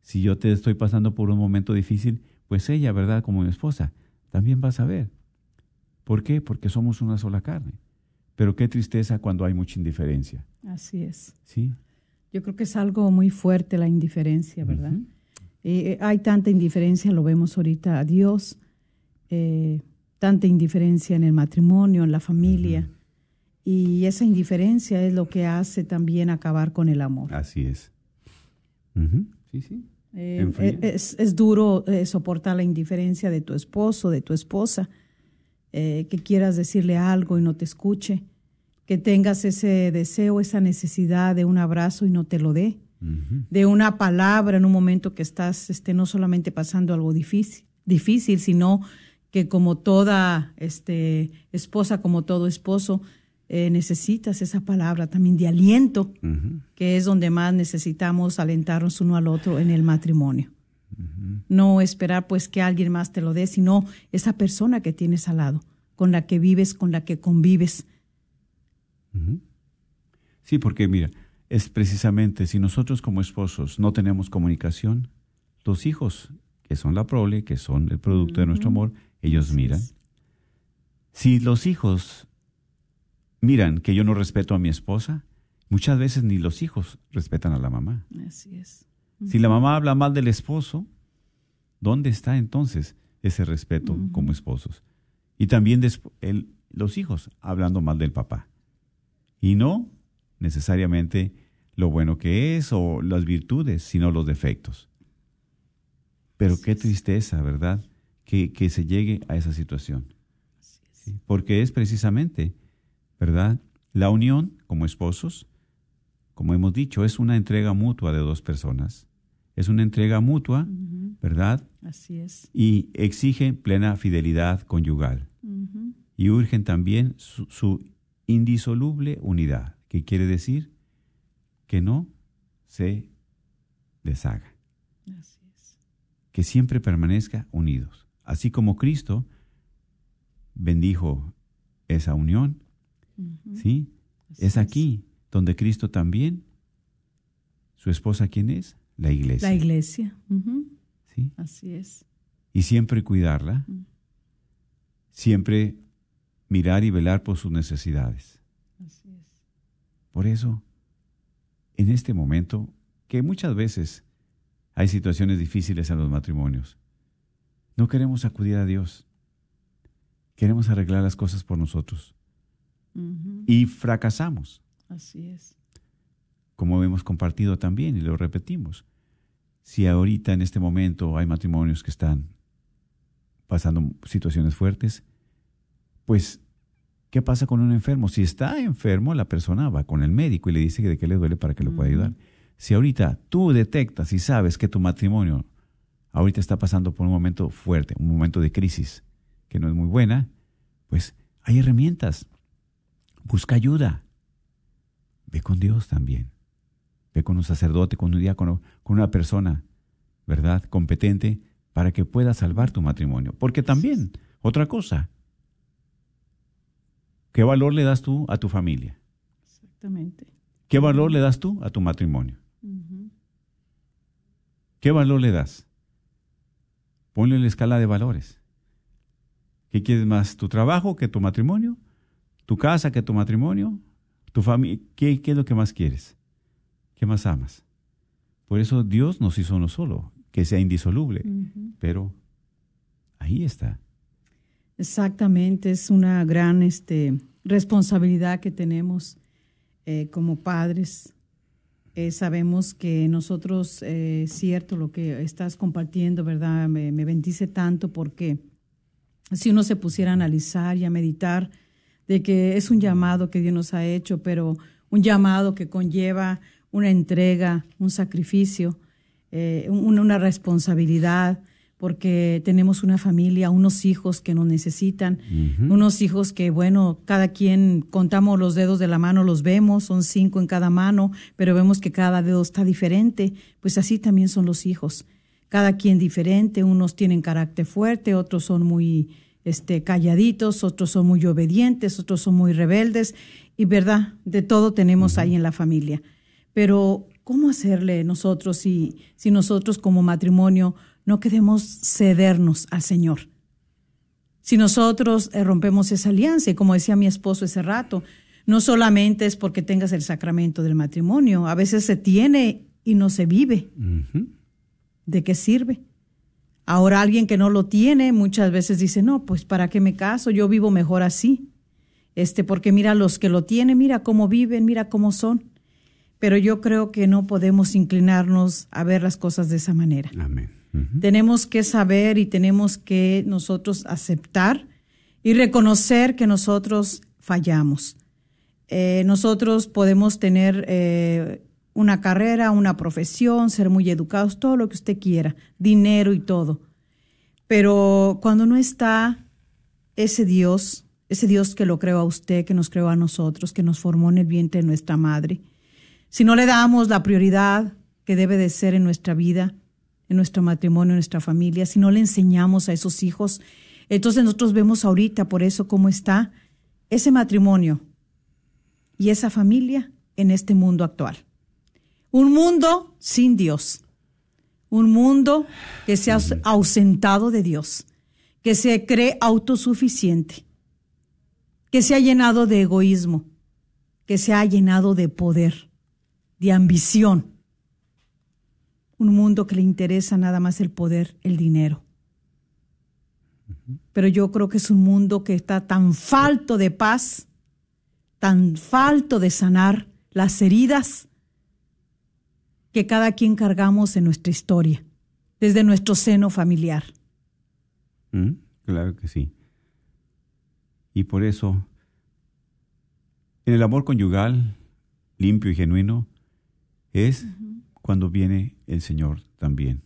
Speaker 4: Si yo te estoy pasando por un momento difícil, pues ella, ¿verdad? Como mi esposa, también va a saber. ¿Por qué? Porque somos una sola carne. Pero qué tristeza cuando hay mucha indiferencia.
Speaker 5: Así es.
Speaker 4: ¿Sí?
Speaker 5: Yo creo que es algo muy fuerte la indiferencia, ¿verdad? Eh, eh, hay tanta indiferencia, lo vemos ahorita a Dios, eh, tanta indiferencia en el matrimonio, en la familia, y esa indiferencia es lo que hace también acabar con el amor.
Speaker 4: Así es. Sí, sí.
Speaker 5: Eh, es, es duro soportar la indiferencia de tu esposo, de tu esposa, eh, que quieras decirle algo y no te escuche, que tengas ese deseo, esa necesidad de un abrazo y no te lo dé, de una palabra en un momento que estás este, no solamente pasando algo difícil, difícil, sino que como toda este, esposa, como todo esposo, eh, necesitas esa palabra también de aliento, que es donde más necesitamos alentarnos uno al otro en el matrimonio. No esperar pues que alguien más te lo dé, sino esa persona que tienes al lado, con la que vives, con la que convives.
Speaker 4: Sí, porque mira, es precisamente si nosotros como esposos no tenemos comunicación, los hijos, que son la prole, que son el producto de nuestro amor, ellos miran. Si los hijos miran que yo no respeto a mi esposa, muchas veces ni los hijos respetan a la mamá.
Speaker 5: Así es.
Speaker 4: Si la mamá habla mal del esposo, ¿dónde está entonces ese respeto como esposos? Y también el- los hijos hablando mal del papá. Y no necesariamente lo bueno que es o las virtudes, sino los defectos. Pero qué tristeza, ¿verdad? Que, que se llegue a esa situación. Sí, Porque es precisamente, ¿verdad? La unión como esposos, como hemos dicho, es una entrega mutua de dos personas. Es una entrega mutua, ¿verdad?
Speaker 5: Así es.
Speaker 4: Y exige plena fidelidad conyugal. Y urgen también su, su indisoluble unidad, que quiere decir que no se deshaga,
Speaker 5: Así es.
Speaker 4: que siempre permanezca unidos. Así como Cristo bendijo esa unión, ¿sí?
Speaker 5: Así
Speaker 4: Es aquí donde Cristo también, su esposa, ¿quién es? La iglesia.
Speaker 5: La iglesia.
Speaker 4: ¿sí?
Speaker 5: Así es.
Speaker 4: Y siempre cuidarla, siempre mirar y velar por sus necesidades.
Speaker 5: Así es.
Speaker 4: Por eso, en este momento, que muchas veces hay situaciones difíciles en los matrimonios, no queremos acudir a Dios. Queremos arreglar las cosas por nosotros. Y fracasamos,
Speaker 5: Así es.
Speaker 4: Como hemos compartido también y lo repetimos. Si ahorita en este momento hay matrimonios que están pasando situaciones fuertes, pues, ¿qué pasa con un enfermo? Si está enfermo, la persona va con el médico y le dice que de qué le duele para que lo pueda ayudar. Si ahorita tú detectas y sabes que tu matrimonio ahorita está pasando por un momento fuerte, un momento de crisis que no es muy buena, pues hay herramientas. Busca ayuda. Ve con Dios también. Con un sacerdote, con un diácono, con una persona, ¿verdad? Competente para que pueda salvar tu matrimonio. Porque también, otra cosa, ¿qué valor le das tú a tu familia?
Speaker 5: Exactamente.
Speaker 4: ¿Qué valor le das tú a tu matrimonio? ¿Qué valor le das? Ponle en la escala de valores. ¿Qué quieres más? ¿Tu trabajo que tu matrimonio? ¿Tu casa que tu matrimonio? ¿Tu familia? ¿Qué, ¿Qué es lo que más quieres? ¿Qué más amas? Por eso Dios nos hizo uno solo, que sea indisoluble. Pero ahí está.
Speaker 5: Exactamente, es una gran este, responsabilidad que tenemos eh, como padres. Eh, sabemos que nosotros, eh, cierto, lo que estás compartiendo, ¿verdad? Me, me bendice tanto porque si uno se pusiera a analizar y a meditar de que es un llamado que Dios nos ha hecho, pero un llamado que conlleva una entrega, un sacrificio, eh, un- una responsabilidad, porque tenemos una familia, unos hijos que nos necesitan, unos hijos que, bueno, cada quien contamos los dedos de la mano, los vemos, son cinco en cada mano, pero vemos que cada dedo está diferente, pues así también son los hijos. Cada quien diferente, unos tienen carácter fuerte, otros son muy este, calladitos, otros son muy obedientes, otros son muy rebeldes, y verdad, de todo tenemos ahí en la familia. Pero, ¿cómo hacerle nosotros si, si nosotros como matrimonio no queremos cedernos al Señor? Si nosotros eh, rompemos esa alianza, y como decía mi esposo ese rato, no solamente es porque tengas el sacramento del matrimonio, a veces se tiene y no se vive. ¿De qué sirve? Ahora alguien que no lo tiene muchas veces dice, no, pues ¿para qué me caso? Yo vivo mejor así. Este, porque mira los que lo tienen, mira cómo viven, mira cómo son. Pero yo creo que no podemos inclinarnos a ver las cosas de esa manera.
Speaker 4: Amén.
Speaker 5: Tenemos que saber y tenemos que nosotros aceptar y reconocer que nosotros fallamos. Eh, nosotros podemos tener eh, una carrera, una profesión, ser muy educados, todo lo que usted quiera, dinero y todo. Pero cuando no está ese Dios ese Dios que lo creó a usted, que nos creó a nosotros, que nos formó en el vientre de nuestra madre. Si no le damos la prioridad que debe de ser en nuestra vida, en nuestro matrimonio, en nuestra familia, si no le enseñamos a esos hijos, entonces nosotros vemos ahorita por eso cómo está ese matrimonio y esa familia en este mundo actual. Un mundo sin Dios, un mundo que se ha ausentado de Dios, que se cree autosuficiente, que se ha llenado de egoísmo, que se ha llenado de poder, de ambición. Un mundo que le interesa nada más el poder, el dinero. Pero yo creo que es un mundo que está tan falto de paz, tan falto de sanar las heridas que cada quien cargamos en nuestra historia, desde nuestro seno familiar.
Speaker 4: Mm, claro que sí. Y por eso, en el amor conyugal, limpio y genuino, es cuando viene el Señor también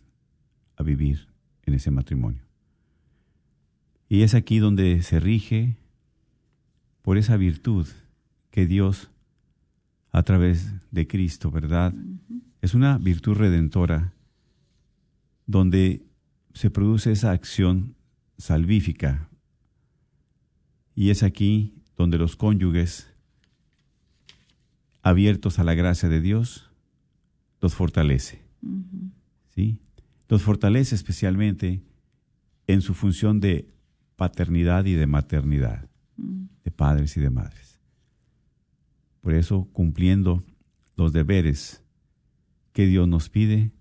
Speaker 4: a vivir en ese matrimonio. Y es aquí donde se rige por esa virtud que Dios, a través de Cristo, ¿verdad? Es una virtud redentora donde se produce esa acción salvífica. Y es aquí donde los cónyuges, abiertos a la gracia de Dios, los fortalece. ¿Sí? Los fortalece especialmente en su función de paternidad y de maternidad, de padres y de madres. Por eso, cumpliendo los deberes que Dios nos pide,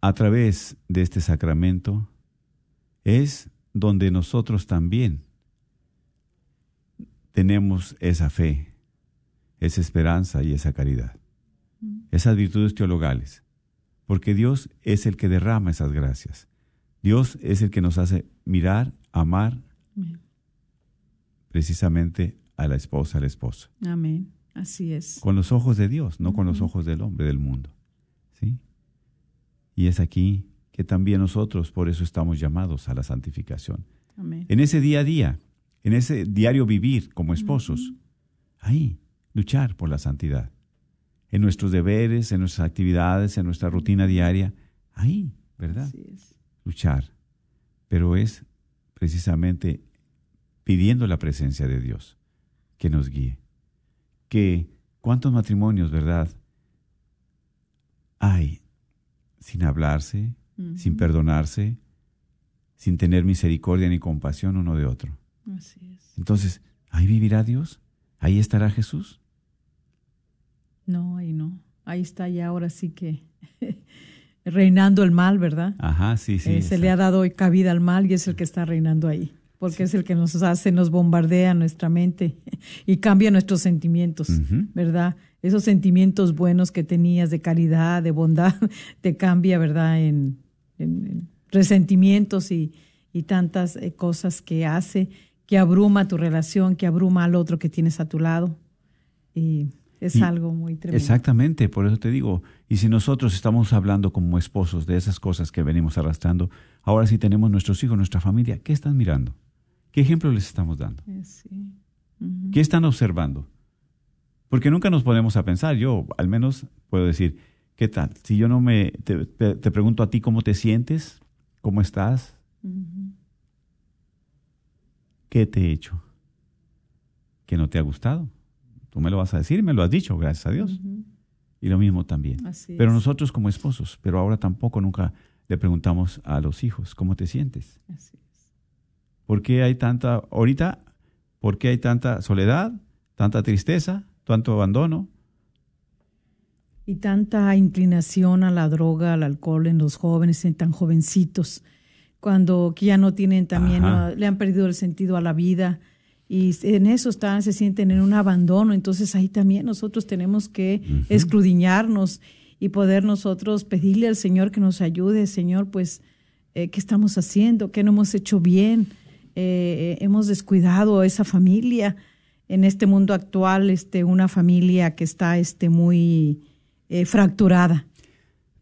Speaker 4: a través de este sacramento, es donde nosotros también tenemos esa fe, esa esperanza y esa caridad, esas virtudes teologales, porque Dios es el que derrama esas gracias. Dios es el que nos hace mirar, amar precisamente a la esposa, al esposo.
Speaker 5: Amén. Así es.
Speaker 4: Con los ojos de Dios, no con los ojos del hombre, del mundo. ¿Sí? Y es aquí que también nosotros por eso estamos llamados a la santificación.
Speaker 5: Amén.
Speaker 4: En ese día a día, en ese diario vivir como esposos, ahí, luchar por la santidad. En nuestros deberes, en nuestras actividades, en nuestra rutina diaria, ahí, ¿verdad?
Speaker 5: Así es.
Speaker 4: Luchar. Pero es precisamente pidiendo la presencia de Dios que nos guíe. Que cuántos matrimonios, ¿verdad? Hay sin hablarse, sin perdonarse, sin tener misericordia ni compasión uno de otro.
Speaker 5: Así es.
Speaker 4: Entonces, ¿ahí vivirá Dios? ¿Ahí estará Jesús?
Speaker 5: No, ahí no. Ahí está ya ahora sí que reinando el mal, ¿verdad?
Speaker 4: Ajá, sí, sí.
Speaker 5: Eh, se le ha dado cabida al mal y es el que está reinando ahí, porque es el que nos hace, nos bombardea nuestra mente y cambia nuestros sentimientos. ¿verdad? Esos sentimientos buenos que tenías de caridad, de bondad, te cambia, ¿verdad? En, en- en resentimientos y, y tantas eh, cosas que hace, que abruma tu relación, que abruma al otro que tienes a tu lado. Y es
Speaker 4: Y-
Speaker 5: algo muy tremendo.
Speaker 4: Exactamente, por eso te digo, y si nosotros estamos hablando como esposos de esas cosas que venimos arrastrando, ahora sí tenemos nuestros hijos, nuestra familia, ¿qué están mirando? ¿Qué ejemplo les estamos dando?
Speaker 5: Eh.
Speaker 4: ¿Qué están observando? Porque nunca nos ponemos a pensar, yo al menos puedo decir, ¿qué tal? Si yo no me, te, te- te pregunto a ti cómo te sientes, cómo estás. ¿qué te he hecho? ¿Que no te ha gustado? Tú me lo vas a decir, me lo has dicho, gracias a Dios. Y lo mismo también.
Speaker 5: Así
Speaker 4: Pero
Speaker 5: es.
Speaker 4: nosotros como esposos, pero ahora tampoco nunca le preguntamos a los hijos, ¿cómo te sientes?
Speaker 5: Así es.
Speaker 4: ¿Por qué hay tanta, ahorita, por qué hay tanta soledad, tanta tristeza, tanto abandono?
Speaker 5: Y tanta inclinación a la droga, al alcohol en los jóvenes, en tan jovencitos, cuando ya no tienen también,
Speaker 4: Ajá.
Speaker 5: ah, le han perdido el sentido a la vida y en eso están, se sienten en un abandono. Entonces ahí también nosotros tenemos que escrudiñarnos y poder nosotros pedirle al Señor que nos ayude, Señor, pues, eh, ¿qué estamos haciendo? ¿Qué no hemos hecho bien? Eh, hemos descuidado a esa familia en este mundo actual, este, una familia que está este, muy eh, fracturada.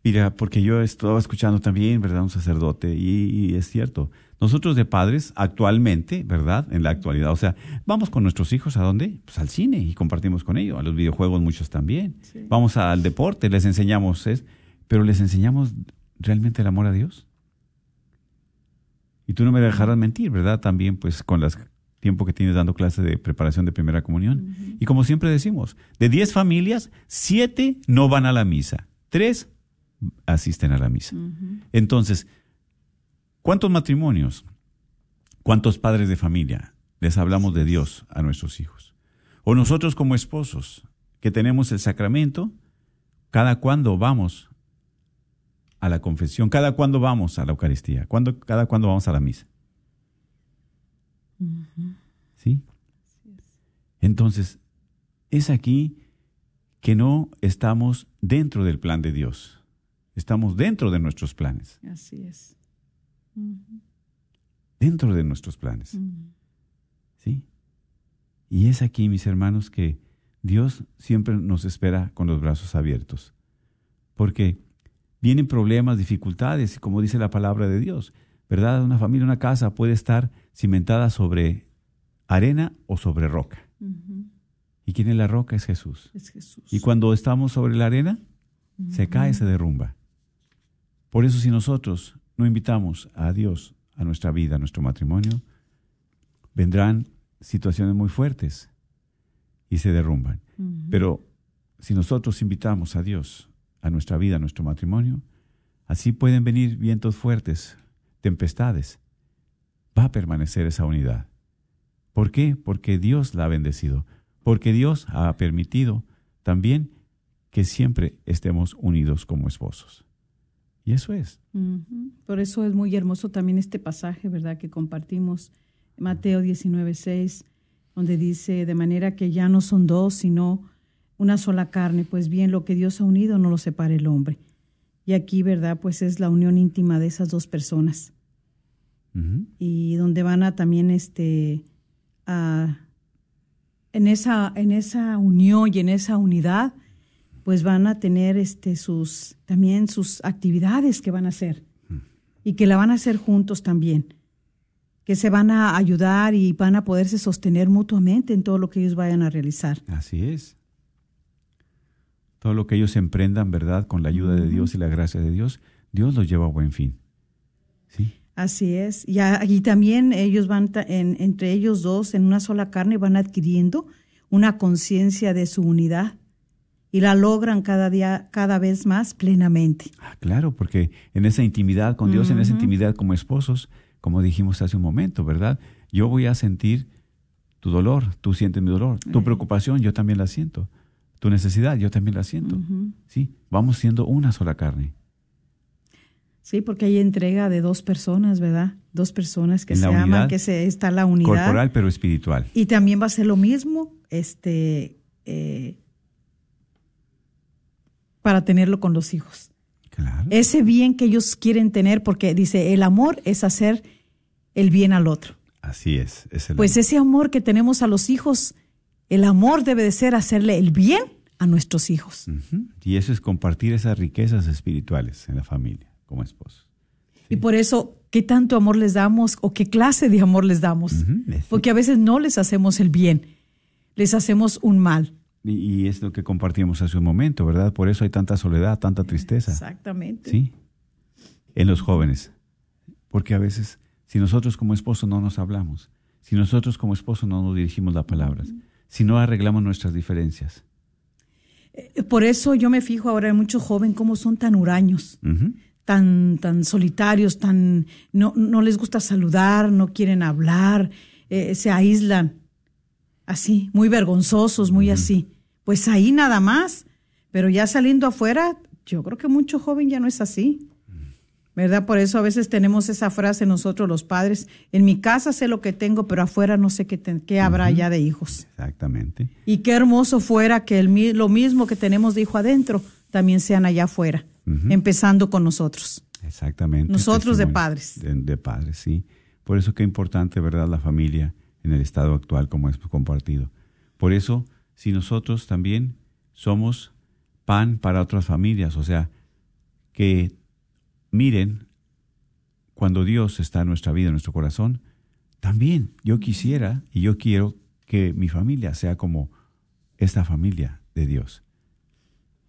Speaker 4: Mira, porque yo estaba escuchando también, ¿verdad? Un sacerdote, y, y, es cierto. Nosotros de padres, actualmente, ¿verdad? En la actualidad, o sea, vamos con nuestros hijos a dónde? Pues al cine y compartimos con ellos, a los videojuegos muchos también.
Speaker 5: Sí.
Speaker 4: Vamos al deporte, les enseñamos, es, pero les enseñamos realmente el amor a Dios. Y tú no me dejarás mentir, ¿verdad? También, pues, con el tiempo que tienes dando clase de preparación de primera comunión. Y como siempre decimos, de 10 familias, 7 no van a la misa, 3 asisten a la misa. Entonces, ¿cuántos matrimonios, cuántos padres de familia les hablamos de Dios a nuestros hijos? O nosotros como esposos, que tenemos el sacramento, cada cuando vamos a la confesión, cada cuando vamos a la Eucaristía, cuando, cada cuando vamos a la misa. ¿Sí? Entonces, es aquí que no estamos dentro del plan de Dios. Estamos dentro de nuestros planes.
Speaker 5: Así es.
Speaker 4: Dentro de nuestros planes. ¿Sí? Y es aquí, mis hermanos, que Dios siempre nos espera con los brazos abiertos. Porque vienen problemas, dificultades, y como dice la palabra de Dios, ¿verdad? Una familia, una casa puede estar cimentada sobre arena o sobre roca. ¿Y quién es la roca? Es Jesús.
Speaker 5: Es Jesús.
Speaker 4: Y cuando estamos sobre la arena, se cae, se derrumba. Por eso si nosotros no invitamos a Dios a nuestra vida, a nuestro matrimonio, vendrán situaciones muy fuertes y se derrumban. Pero si nosotros invitamos a Dios a nuestra vida, a nuestro matrimonio, así pueden venir vientos fuertes, tempestades. Va a permanecer esa unidad. ¿Por qué? Porque Dios la ha bendecido. Porque Dios ha permitido también que siempre estemos unidos como esposos. Y eso es.
Speaker 5: Por eso es muy hermoso también este pasaje, ¿verdad? Que compartimos, Mateo 19, 6, donde dice, de manera que ya no son dos, sino una sola carne, pues bien, lo que Dios ha unido no lo separe el hombre. Y aquí, ¿verdad? Pues es la unión íntima de esas dos personas. Y donde van a también, este, a, en, esa, en esa unión y en esa unidad, pues van a tener este sus también sus actividades que van a hacer y que la van a hacer juntos también que se van a ayudar y van a poderse sostener mutuamente en todo lo que ellos vayan a realizar
Speaker 4: Así es. Todo lo que ellos emprendan, ¿verdad? Con la ayuda de Dios y la gracia de Dios, Dios los lleva a buen fin. ¿Sí?
Speaker 5: así es y, y también ellos van en- entre ellos dos en una sola carne van adquiriendo una conciencia de su unidad y la logran cada día cada vez más plenamente
Speaker 4: Ah, claro, porque en esa intimidad con Dios, en esa intimidad como esposos, como dijimos hace un momento, ¿verdad? Yo voy a sentir tu dolor, tú sientes mi dolor, tu preocupación, yo también la siento, tu necesidad, yo también la siento. Sí, vamos siendo una sola carne.
Speaker 5: Sí, porque hay entrega de dos personas, ¿verdad? Dos personas que
Speaker 4: En
Speaker 5: se aman, que se está la unidad.
Speaker 4: Corporal, pero espiritual.
Speaker 5: Y también va a ser lo mismo, este, eh, para tenerlo con los hijos.
Speaker 4: Claro.
Speaker 5: Ese bien que ellos quieren tener, porque dice, el amor es hacer el bien al otro.
Speaker 4: Así es. es el
Speaker 5: Pues ese amor que tenemos a los hijos, el amor debe de ser hacerle el bien a nuestros hijos.
Speaker 4: Y eso es compartir esas riquezas espirituales en la familia, como esposos.
Speaker 5: Y por eso, ¿qué tanto amor les damos o qué clase de amor les damos? Porque a veces no les hacemos el bien, les hacemos un mal.
Speaker 4: Y, y es lo que compartimos hace un momento, ¿verdad? Por eso hay tanta soledad, tanta tristeza.
Speaker 5: Exactamente.
Speaker 4: Sí. En los jóvenes. Porque a veces, si nosotros como esposos no nos hablamos, si nosotros como esposos no nos dirigimos las palabras, si no arreglamos nuestras diferencias.
Speaker 5: Eh, Por eso yo me fijo ahora en muchos jóvenes cómo son tan huraños, tan, tan solitarios, tan no, no les gusta saludar, no quieren hablar, eh, se aíslan, así, muy vergonzosos, muy así. Pues ahí nada más, pero ya saliendo afuera, yo creo que mucho joven ya no es así. ¿Verdad? Por eso a veces tenemos esa frase nosotros los padres, en mi casa sé lo que tengo, pero afuera no sé qué, te- qué habrá ya de hijos.
Speaker 4: Exactamente.
Speaker 5: Y qué hermoso fuera que el, lo mismo que tenemos de hijo adentro también sean allá afuera, empezando con nosotros.
Speaker 4: Exactamente.
Speaker 5: Nosotros de
Speaker 4: Testimonio.
Speaker 5: padres.
Speaker 4: De, de padres, sí. Por eso qué importante, ¿verdad? La familia en el estado actual como es compartido. Por eso, si nosotros también somos pan para otras familias, o sea, que miren cuando Dios está en nuestra vida, en nuestro corazón, también yo quisiera y yo quiero que mi familia sea como esta familia de Dios.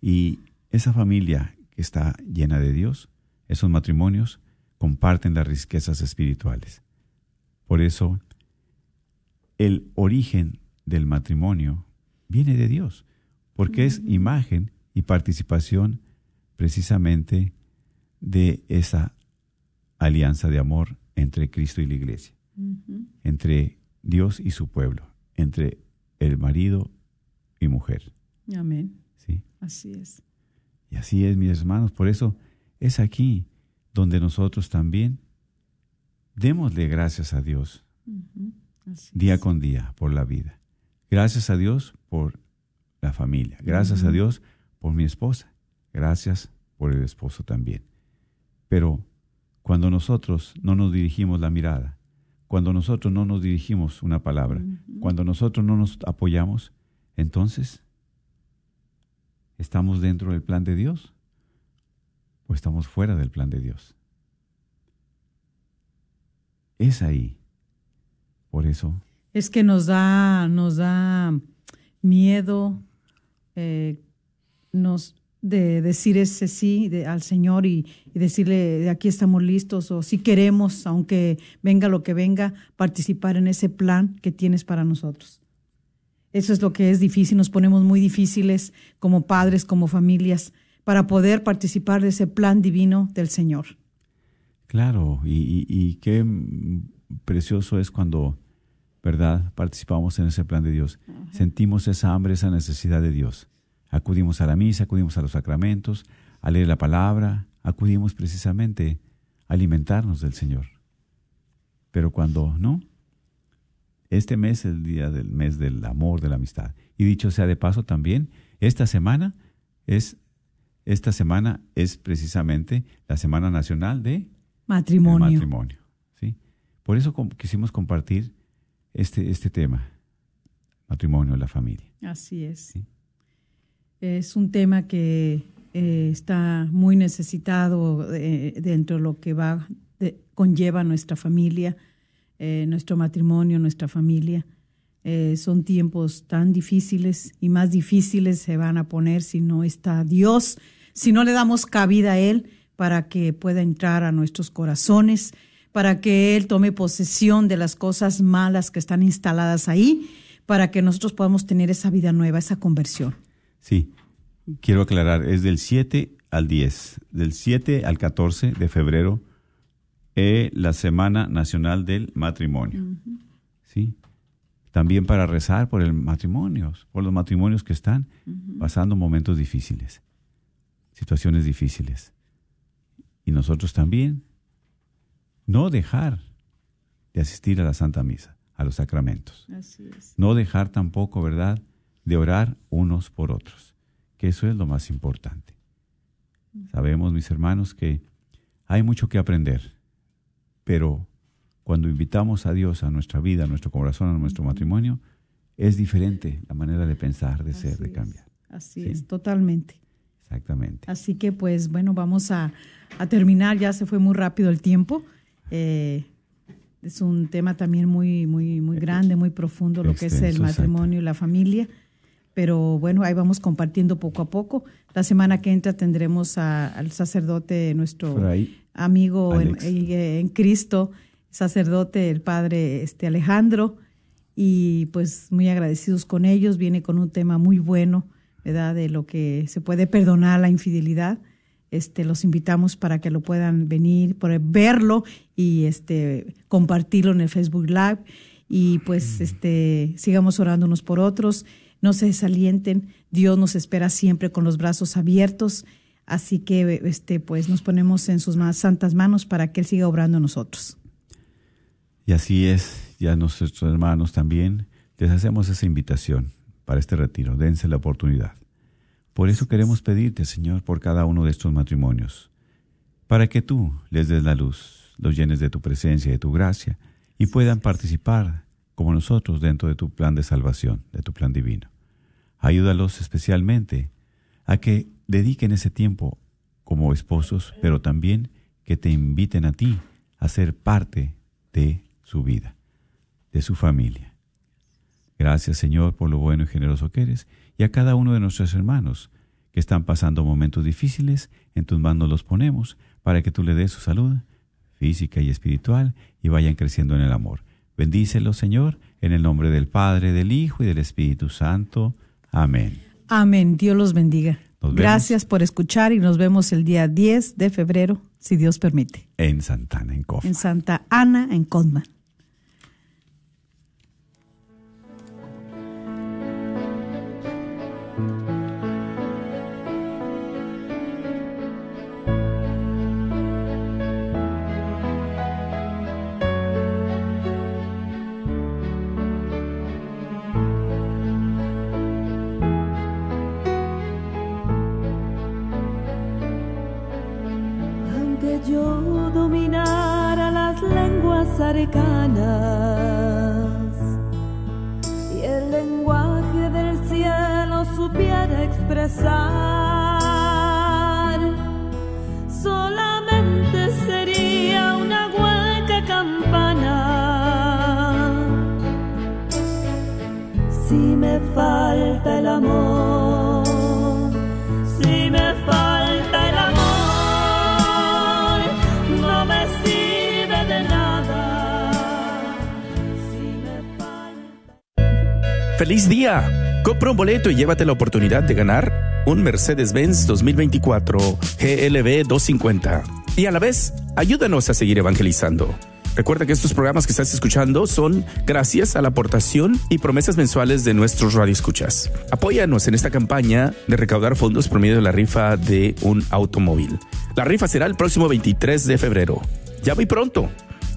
Speaker 4: Y esa familia que está llena de Dios, esos matrimonios, comparten las riquezas espirituales. Por eso, el origen del matrimonio viene de Dios, porque es imagen y participación precisamente de esa alianza de amor entre Cristo y la iglesia, entre Dios y su pueblo, entre el marido y mujer.
Speaker 5: Amén.
Speaker 4: ¿sí?
Speaker 5: Así es.
Speaker 4: Y así es, mis hermanos. Por eso es aquí donde nosotros también démosle gracias a Dios día con día por la vida. Gracias a Dios por la familia. Gracias a Dios por mi esposa. Gracias por el esposo también. Pero cuando nosotros no nos dirigimos la mirada, cuando nosotros no nos dirigimos una palabra, cuando nosotros no nos apoyamos, entonces, ¿estamos dentro del plan de Dios o estamos fuera del plan de Dios? Es ahí. Por eso
Speaker 5: Es que nos da, nos da miedo eh, nos, de decir ese sí de- al Señor y, y decirle de aquí estamos listos o si queremos, aunque venga lo que venga, participar en ese plan que tienes para nosotros. Eso es lo que es difícil, nos ponemos muy difíciles como padres, como familias, para poder participar de ese plan divino del Señor.
Speaker 4: Claro, y, y- y qué precioso es cuando, ¿verdad?, participamos en ese plan de Dios. Sentimos esa hambre, esa necesidad de Dios. Acudimos a la misa, acudimos a los sacramentos, a leer la palabra, acudimos precisamente a alimentarnos del Señor. Pero cuando no, este mes es el día del mes del amor, de la amistad. Y dicho sea de paso también, esta semana es esta semana es precisamente la Semana Nacional de
Speaker 5: Matrimonio.
Speaker 4: matrimonio. ¿sí? Por eso quisimos compartir este, este tema, matrimonio, la familia.
Speaker 5: Así es.
Speaker 4: Sí.
Speaker 5: Es un tema que eh, está muy necesitado eh, dentro de lo que va de- conlleva nuestra familia, eh, nuestro matrimonio, nuestra familia. Son tiempos tan difíciles y más difíciles se van a poner si no está Dios, si no le damos cabida a Él para que pueda entrar a nuestros corazones, para que Él tome posesión de las cosas malas que están instaladas ahí, para que nosotros podamos tener esa vida nueva, esa conversión.
Speaker 4: Sí, quiero aclarar, es del 7 al 10, del 7 al 14 de febrero, eh, la Semana Nacional del Matrimonio. ¿Sí? También para rezar por el matrimonio, por los matrimonios que están pasando momentos difíciles, situaciones difíciles. Y nosotros también, no dejar de asistir a la Santa Misa, a los sacramentos
Speaker 5: Así es.
Speaker 4: no dejar tampoco, ¿verdad?, de orar unos por otros, que eso es lo más importante. Sabemos, mis hermanos, que hay mucho que aprender, pero cuando invitamos a Dios a nuestra vida, a nuestro corazón, a nuestro matrimonio, es diferente la manera de pensar, de ser, de
Speaker 5: es.
Speaker 4: cambiar.
Speaker 5: Así
Speaker 4: Sí.
Speaker 5: es, totalmente.
Speaker 4: Exactamente.
Speaker 5: Así que pues bueno, vamos a, a terminar, ya se fue muy rápido el tiempo. Eh, es un tema también muy, muy, muy grande, muy profundo, lo que es el
Speaker 4: exacto.
Speaker 5: matrimonio y la familia. Pero bueno, ahí vamos compartiendo poco a poco. La semana que entra tendremos a- al sacerdote, nuestro amigo en, en- en Cristo, sacerdote, el padre este Alejandro, y pues muy agradecidos con ellos. Viene con un tema muy bueno, ¿verdad? De lo que se puede perdonar la infidelidad. Este, los invitamos para que lo puedan venir, por verlo y este, compartirlo en el Facebook Live. Y pues este, sigamos orando unos por otros. No se desalienten. Dios nos espera siempre con los brazos abiertos. Así que este, pues nos ponemos en sus más santas manos para que Él siga obrando en nosotros.
Speaker 4: Y así es, ya nuestros hermanos también les hacemos esa invitación para este retiro. Dense la oportunidad. Por eso queremos pedirte, Señor, por cada uno de estos matrimonios, para que tú les des la luz, los llenes de tu presencia y de tu gracia, y puedan participar como nosotros dentro de tu plan de salvación, de tu plan divino. Ayúdalos especialmente a que dediquen ese tiempo como esposos, pero también que te inviten a ti a ser parte de su vida, de su familia. Gracias Señor por lo bueno y generoso que eres y a cada uno de nuestros hermanos que están pasando momentos difíciles, en tus manos los ponemos para que tú le des su salud física y espiritual y vayan creciendo en el amor. Bendícelo, Señor, en el nombre del Padre, del Hijo y del Espíritu Santo. Amén.
Speaker 5: Amén. Dios los bendiga. Gracias por escuchar y nos vemos el día 10 de febrero, si Dios permite.
Speaker 4: En Santa Ana, en Cofma.
Speaker 5: En Santa Ana, en Cosma.
Speaker 3: Y el lenguaje del cielo supiera expresar.
Speaker 1: ¡Feliz día! Compra un boleto y llévate la oportunidad de ganar un Mercedes-Benz 2024 GLB 250. Y a la vez, ayúdanos a seguir evangelizando. Recuerda que estos programas que estás escuchando son gracias a la aportación y promesas mensuales de nuestros radioescuchas. Apóyanos en esta campaña de recaudar fondos por medio de la rifa de un automóvil. La rifa será el próximo 23 de febrero. Ya muy pronto.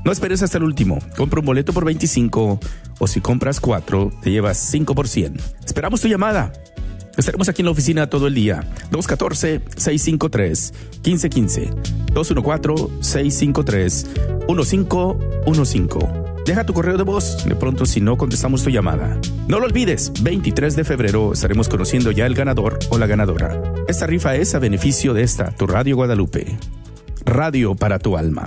Speaker 1: No esperes hasta el último. Compra un boleto por 25 o si compras 4 te llevas 5 por 100. Esperamos tu llamada. Estaremos aquí en la oficina todo el día. 214-653-1515. 214-653-1515. Deja tu correo de voz, de pronto si no contestamos tu llamada. No lo olvides, 23 de febrero estaremos conociendo ya el ganador o la ganadora. Esta rifa es a beneficio de esta, tu Radio Guadalupe. Radio para tu alma.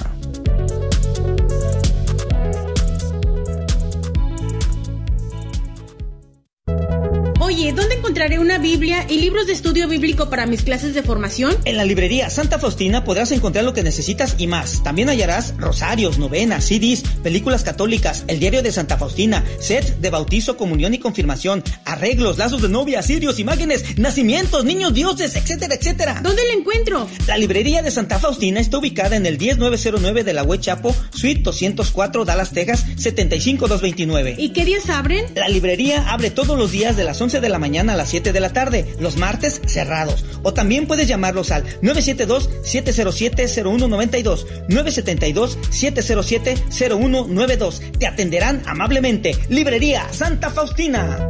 Speaker 6: Encontraré una Biblia y libros de estudio bíblico para mis clases de formación?
Speaker 7: En la librería Santa Faustina podrás encontrar lo que necesitas y más. También hallarás rosarios, novenas, CDs, películas católicas, el diario de Santa Faustina, set de bautizo, comunión y confirmación, arreglos, lazos de novia, sirios, imágenes, nacimientos, niños dioses, etcétera, etcétera.
Speaker 6: ¿Dónde la encuentro?
Speaker 7: La librería de Santa Faustina está ubicada en el 10909 de la Web Chapo, Suite 204, Dallas, Texas, 75229.
Speaker 6: ¿Y qué días abren?
Speaker 7: La librería abre todos los días de las 11 de la mañana a las 7 de la tarde, los martes cerrados. O también puedes llamarlos al 972-707-0192, 972-707-0192. Te atenderán amablemente. Librería Santa Faustina.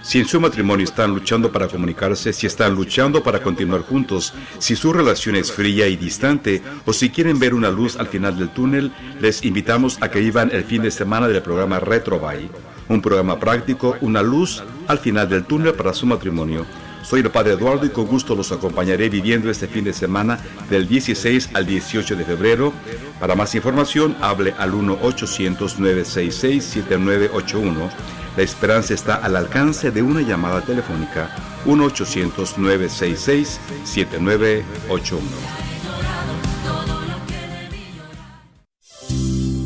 Speaker 8: Si en su matrimonio están luchando para comunicarse, si están luchando para continuar juntos, si su relación es fría y distante, o si quieren ver una luz al final del túnel, les invitamos a que vivan el fin de semana del programa Retro Bay un programa práctico, una luz al final del túnel para su matrimonio. Soy el Padre Eduardo y con gusto los acompañaré viviendo este fin de semana del 16 al 18 de febrero. Para más información, hable al 1-800-966-7981. La esperanza está al alcance de una llamada telefónica 1-800-966-7981.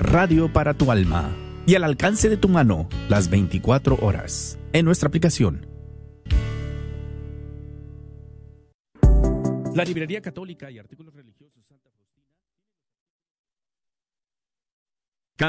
Speaker 1: radio para tu alma y al alcance de tu mano las 24 horas en nuestra aplicación. La Librería Católica y Artículos